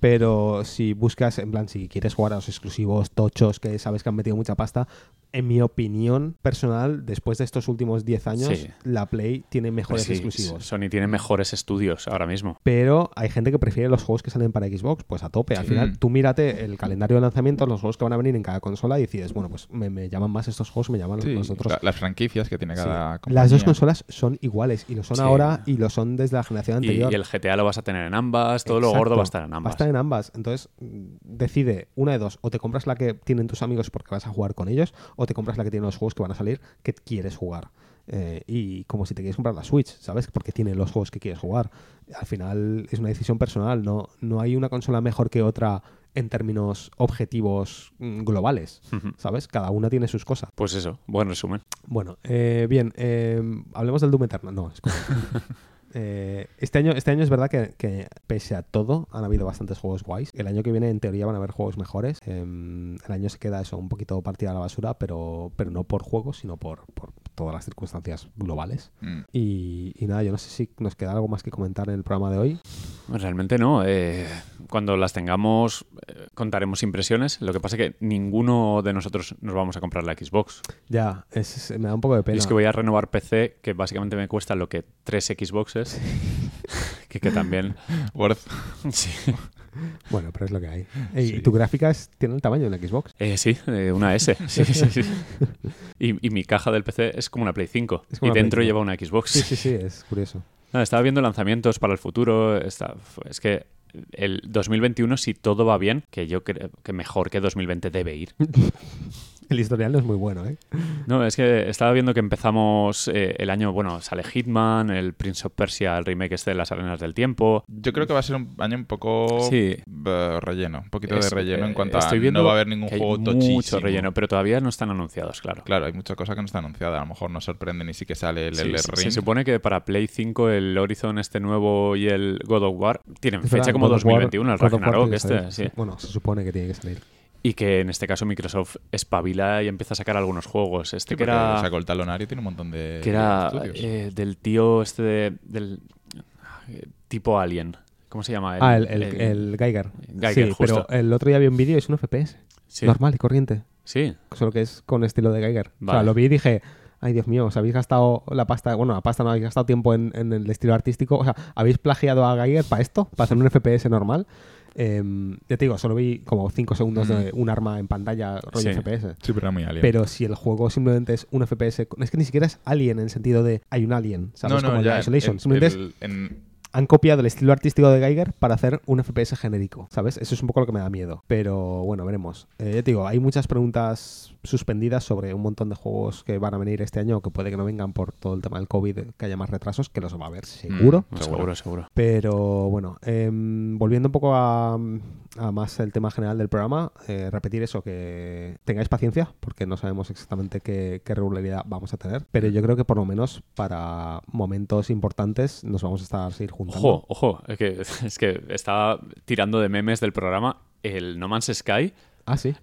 Pero si buscas, en plan, si quieres jugar a los exclusivos tochos que sabes que han metido mucha pasta, en mi opinión personal, después de estos últimos 10 años, Sí. la Play tiene mejores Pues sí, exclusivos. Sony tiene mejores estudios ahora mismo. Pero hay gente que prefiere los juegos que salen para Xbox, pues a tope. Al Sí. final, tú mírate el calendario de lanzamientos, los juegos que van a venir en cada consola y decides, bueno, pues me, me llaman más estos juegos, me llaman Sí, los otros. la- las franquicias que tiene Sí. cada Las dos compañía. consolas son iguales y lo son Sí. ahora y lo son desde la generación Y, anterior. y el GTA lo vas a tener en ambas, todo lo gordo va a estar en Va a ambas. estar en ambas. Entonces, mm, decide una de dos. O te compras la que tienen tus amigos porque vas a jugar con ellos, o te compras la que tiene los juegos que van a salir que quieres jugar. Eh, y como si te quieres comprar la Switch, ¿sabes? Porque tiene los juegos que quieres jugar. Al final es una decisión personal. No, no hay una consola mejor que otra en términos objetivos mm, globales. ¿sabes? Cada una tiene sus cosas. Pues eso, buen resumen. Bueno, eh, bien, eh, hablemos del Doom Eternal. No, es como- [laughs] Eh, este, año, este año es verdad que, pese a todo, han habido bastantes juegos guays. El año que viene, en teoría, van a haber juegos mejores. Eh, el año se queda eso un poquito partida a la basura, pero, pero no por juegos, sino por todas las circunstancias globales. Mm. Y, y nada, yo no sé si nos queda algo más que comentar en el programa de hoy. Realmente no. eh, cuando las tengamos, eh, contaremos impresiones. Lo que pasa es que ninguno de nosotros nos vamos a comprar la Xbox. Ya, es- me da un poco de Y pena. es que voy a renovar PC, que básicamente me cuesta lo que tres Xboxes. [laughs] que, que también. Worth. [laughs] Sí, [laughs] Bueno, pero es lo que hay. Y Sí. tu gráfica tiene el tamaño de una Xbox. Eh, sí eh, una S. [laughs] Sí, sí. Y, y mi caja del PC es como una Play 5. Es como y una Play dentro 5. lleva una Xbox. Sí, sí, sí, es curioso. Nada, estaba viendo lanzamientos para el futuro. está- es que el 2021, si todo va bien, que yo creo que mejor que 2020 debe ir. [laughs] [laughs] El historial no es muy bueno, ¿eh? No, es que estaba viendo que empezamos eh, el año, bueno, sale Hitman, el Prince of Persia, el remake este de las arenas del tiempo. Yo creo que va a ser un año un poco Sí. eh, relleno, un poquito Es- de relleno eh, en cuanto a estoy viendo no va a haber ningún que hay juego Mucho tochísimo. relleno, pero todavía no están anunciados, claro. Claro, hay mucha cosa que no está anunciada. A lo mejor nos sorprende ni si que sale el Sí, se- Ring. se supone que para Play 5 el Horizon este nuevo y el God of War tienen Es fecha verdad, como God of War- 2021, el Ragnarok este, sí. Bueno, se supone que tiene que salir. Y que en este caso Microsoft espabila y empieza a sacar algunos juegos. Este Sí, que era, sacó el talonario tiene un montón de que era estudios. eh, del tío este de- del eh, tipo Alien. ¿Cómo se llama? ah, el, el, el Geiger. Geiger, sí, justo. pero el otro día vi un vídeo y es un FPS. Sí. Normal y corriente. Sí. Solo que es con estilo de Geiger. O sea, lo vi y dije, ay Dios mío, os habéis gastado la pasta, bueno, la pasta no habéis gastado tiempo en, en el estilo artístico. O sea, habéis plagiado a Geiger para esto, para hacer un FPS normal. Em, ya te digo, solo vi como 5 segundos de un arma en pantalla rollo Sí. FPS. Sí, pero era muy alien. Pero si el juego simplemente es un FPS, es que ni siquiera es alien en el sentido de hay un alien, ¿sabes? no, no, Como ya. Isolation. el- Simplemente el- en- han copiado el estilo artístico de Geiger para hacer un FPS genérico, ¿sabes? Eso es un poco lo que me da miedo. Pero bueno, veremos. Eh, ya te digo, hay muchas preguntas suspendidas sobre un montón de juegos que van a venir este año o que puede que no vengan por todo el tema del COVID, que haya más retrasos, que los va a haber seguro. Mm. Seguro, seguro. Pero bueno, em, volviendo un poco a, a más el tema general del programa, eh, repetir eso, que tengáis paciencia, porque no sabemos exactamente qué, qué regularidad vamos a tener, pero yo creo que por lo menos para momentos importantes nos vamos a estar seguir juntando. Ojo, ojo, es que, [laughs] es que estaba tirando de memes del programa el No Man's Sky. Ah, sí.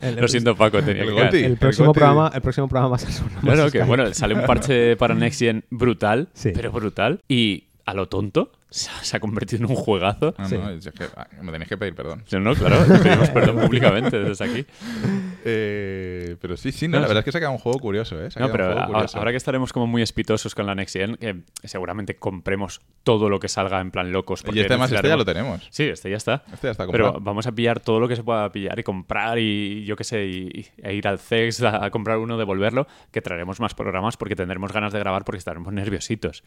El- [laughs] Lo siento, Paco, tenía el que caer. Goti. El el próximo, Goti. programa, el próximo programa va a ser No Claro, que bueno, sale un parche para Next Gen brutal, Sí. pero brutal. Y a lo tonto, se ha se ha convertido en un juegazo. No, Sí. no, es que, ah, me tenéis que pedir perdón. No, no, claro, pedimos perdón públicamente desde aquí. [laughs] Eh, pero sí, sí, no, No, la sí. verdad es que se ha quedado un juego curioso, ¿eh? Se ha No, pero un juego a- curioso. ahora que estaremos como muy espitosos con la Next Gen, que seguramente compremos todo lo que salga en plan locos. Y este más, este ya lo tenemos. Sí, este ya está. Este ya está Pero vamos a pillar todo lo que se pueda pillar y comprar y yo qué sé, y, y- e ir al CEX a, a comprar uno, devolverlo, que traeremos más programas porque tendremos ganas de grabar porque estaremos nerviositos.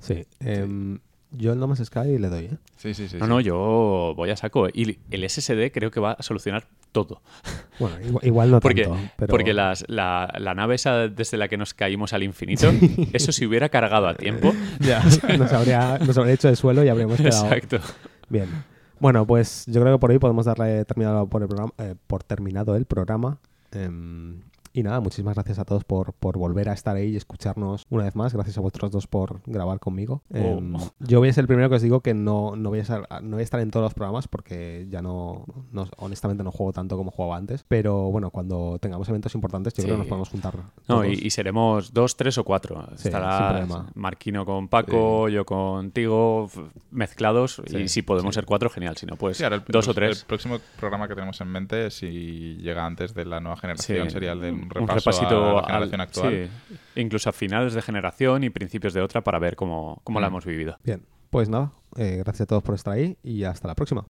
Sí. em, Yo el No Man's Sky le doy, ¿eh? Sí, sí, sí. No, sí. no, yo voy a saco. Y el SSD creo que va a solucionar todo. [laughs] Bueno, igual, igual no Porque, tanto, pero... porque las- la, la nave esa desde la que nos caímos al infinito, eso si hubiera cargado a tiempo. [laughs] Ya, nos, habría, nos habría hecho de suelo y habríamos quedado... Exacto. Bien. Bueno, pues yo creo que por ahí podemos darle terminado por, el programa, eh, por terminado el programa. Em, y nada, muchísimas gracias a todos por, por volver a estar ahí y escucharnos una vez más. Gracias a vosotros dos por grabar conmigo. Em, Oh. Yo voy a ser el primero que os digo que no, no, voy a ser- no voy a estar en todos los programas porque ya no, no- honestamente no juego tanto como jugaba antes. Pero bueno, cuando tengamos eventos importantes yo creo que nos podemos juntar. No, y, y seremos dos, tres o cuatro. Sí, Estará. Marquino con Paco, yo contigo, mezclados. Sí, y si podemos sí. ser cuatro, genial. Si no, pues Sí, ahora el, dos o tres. El próximo programa que tenemos en mente, si llega antes de la nueva generación, Sí, sería el de un un repaso repasito a la al- generación actual. sí, incluso a finales de generación y principios de otra para ver cómo, cómo la Mm. hemos vivido. Bien, pues nada, eh, gracias a todos por estar ahí y hasta la próxima.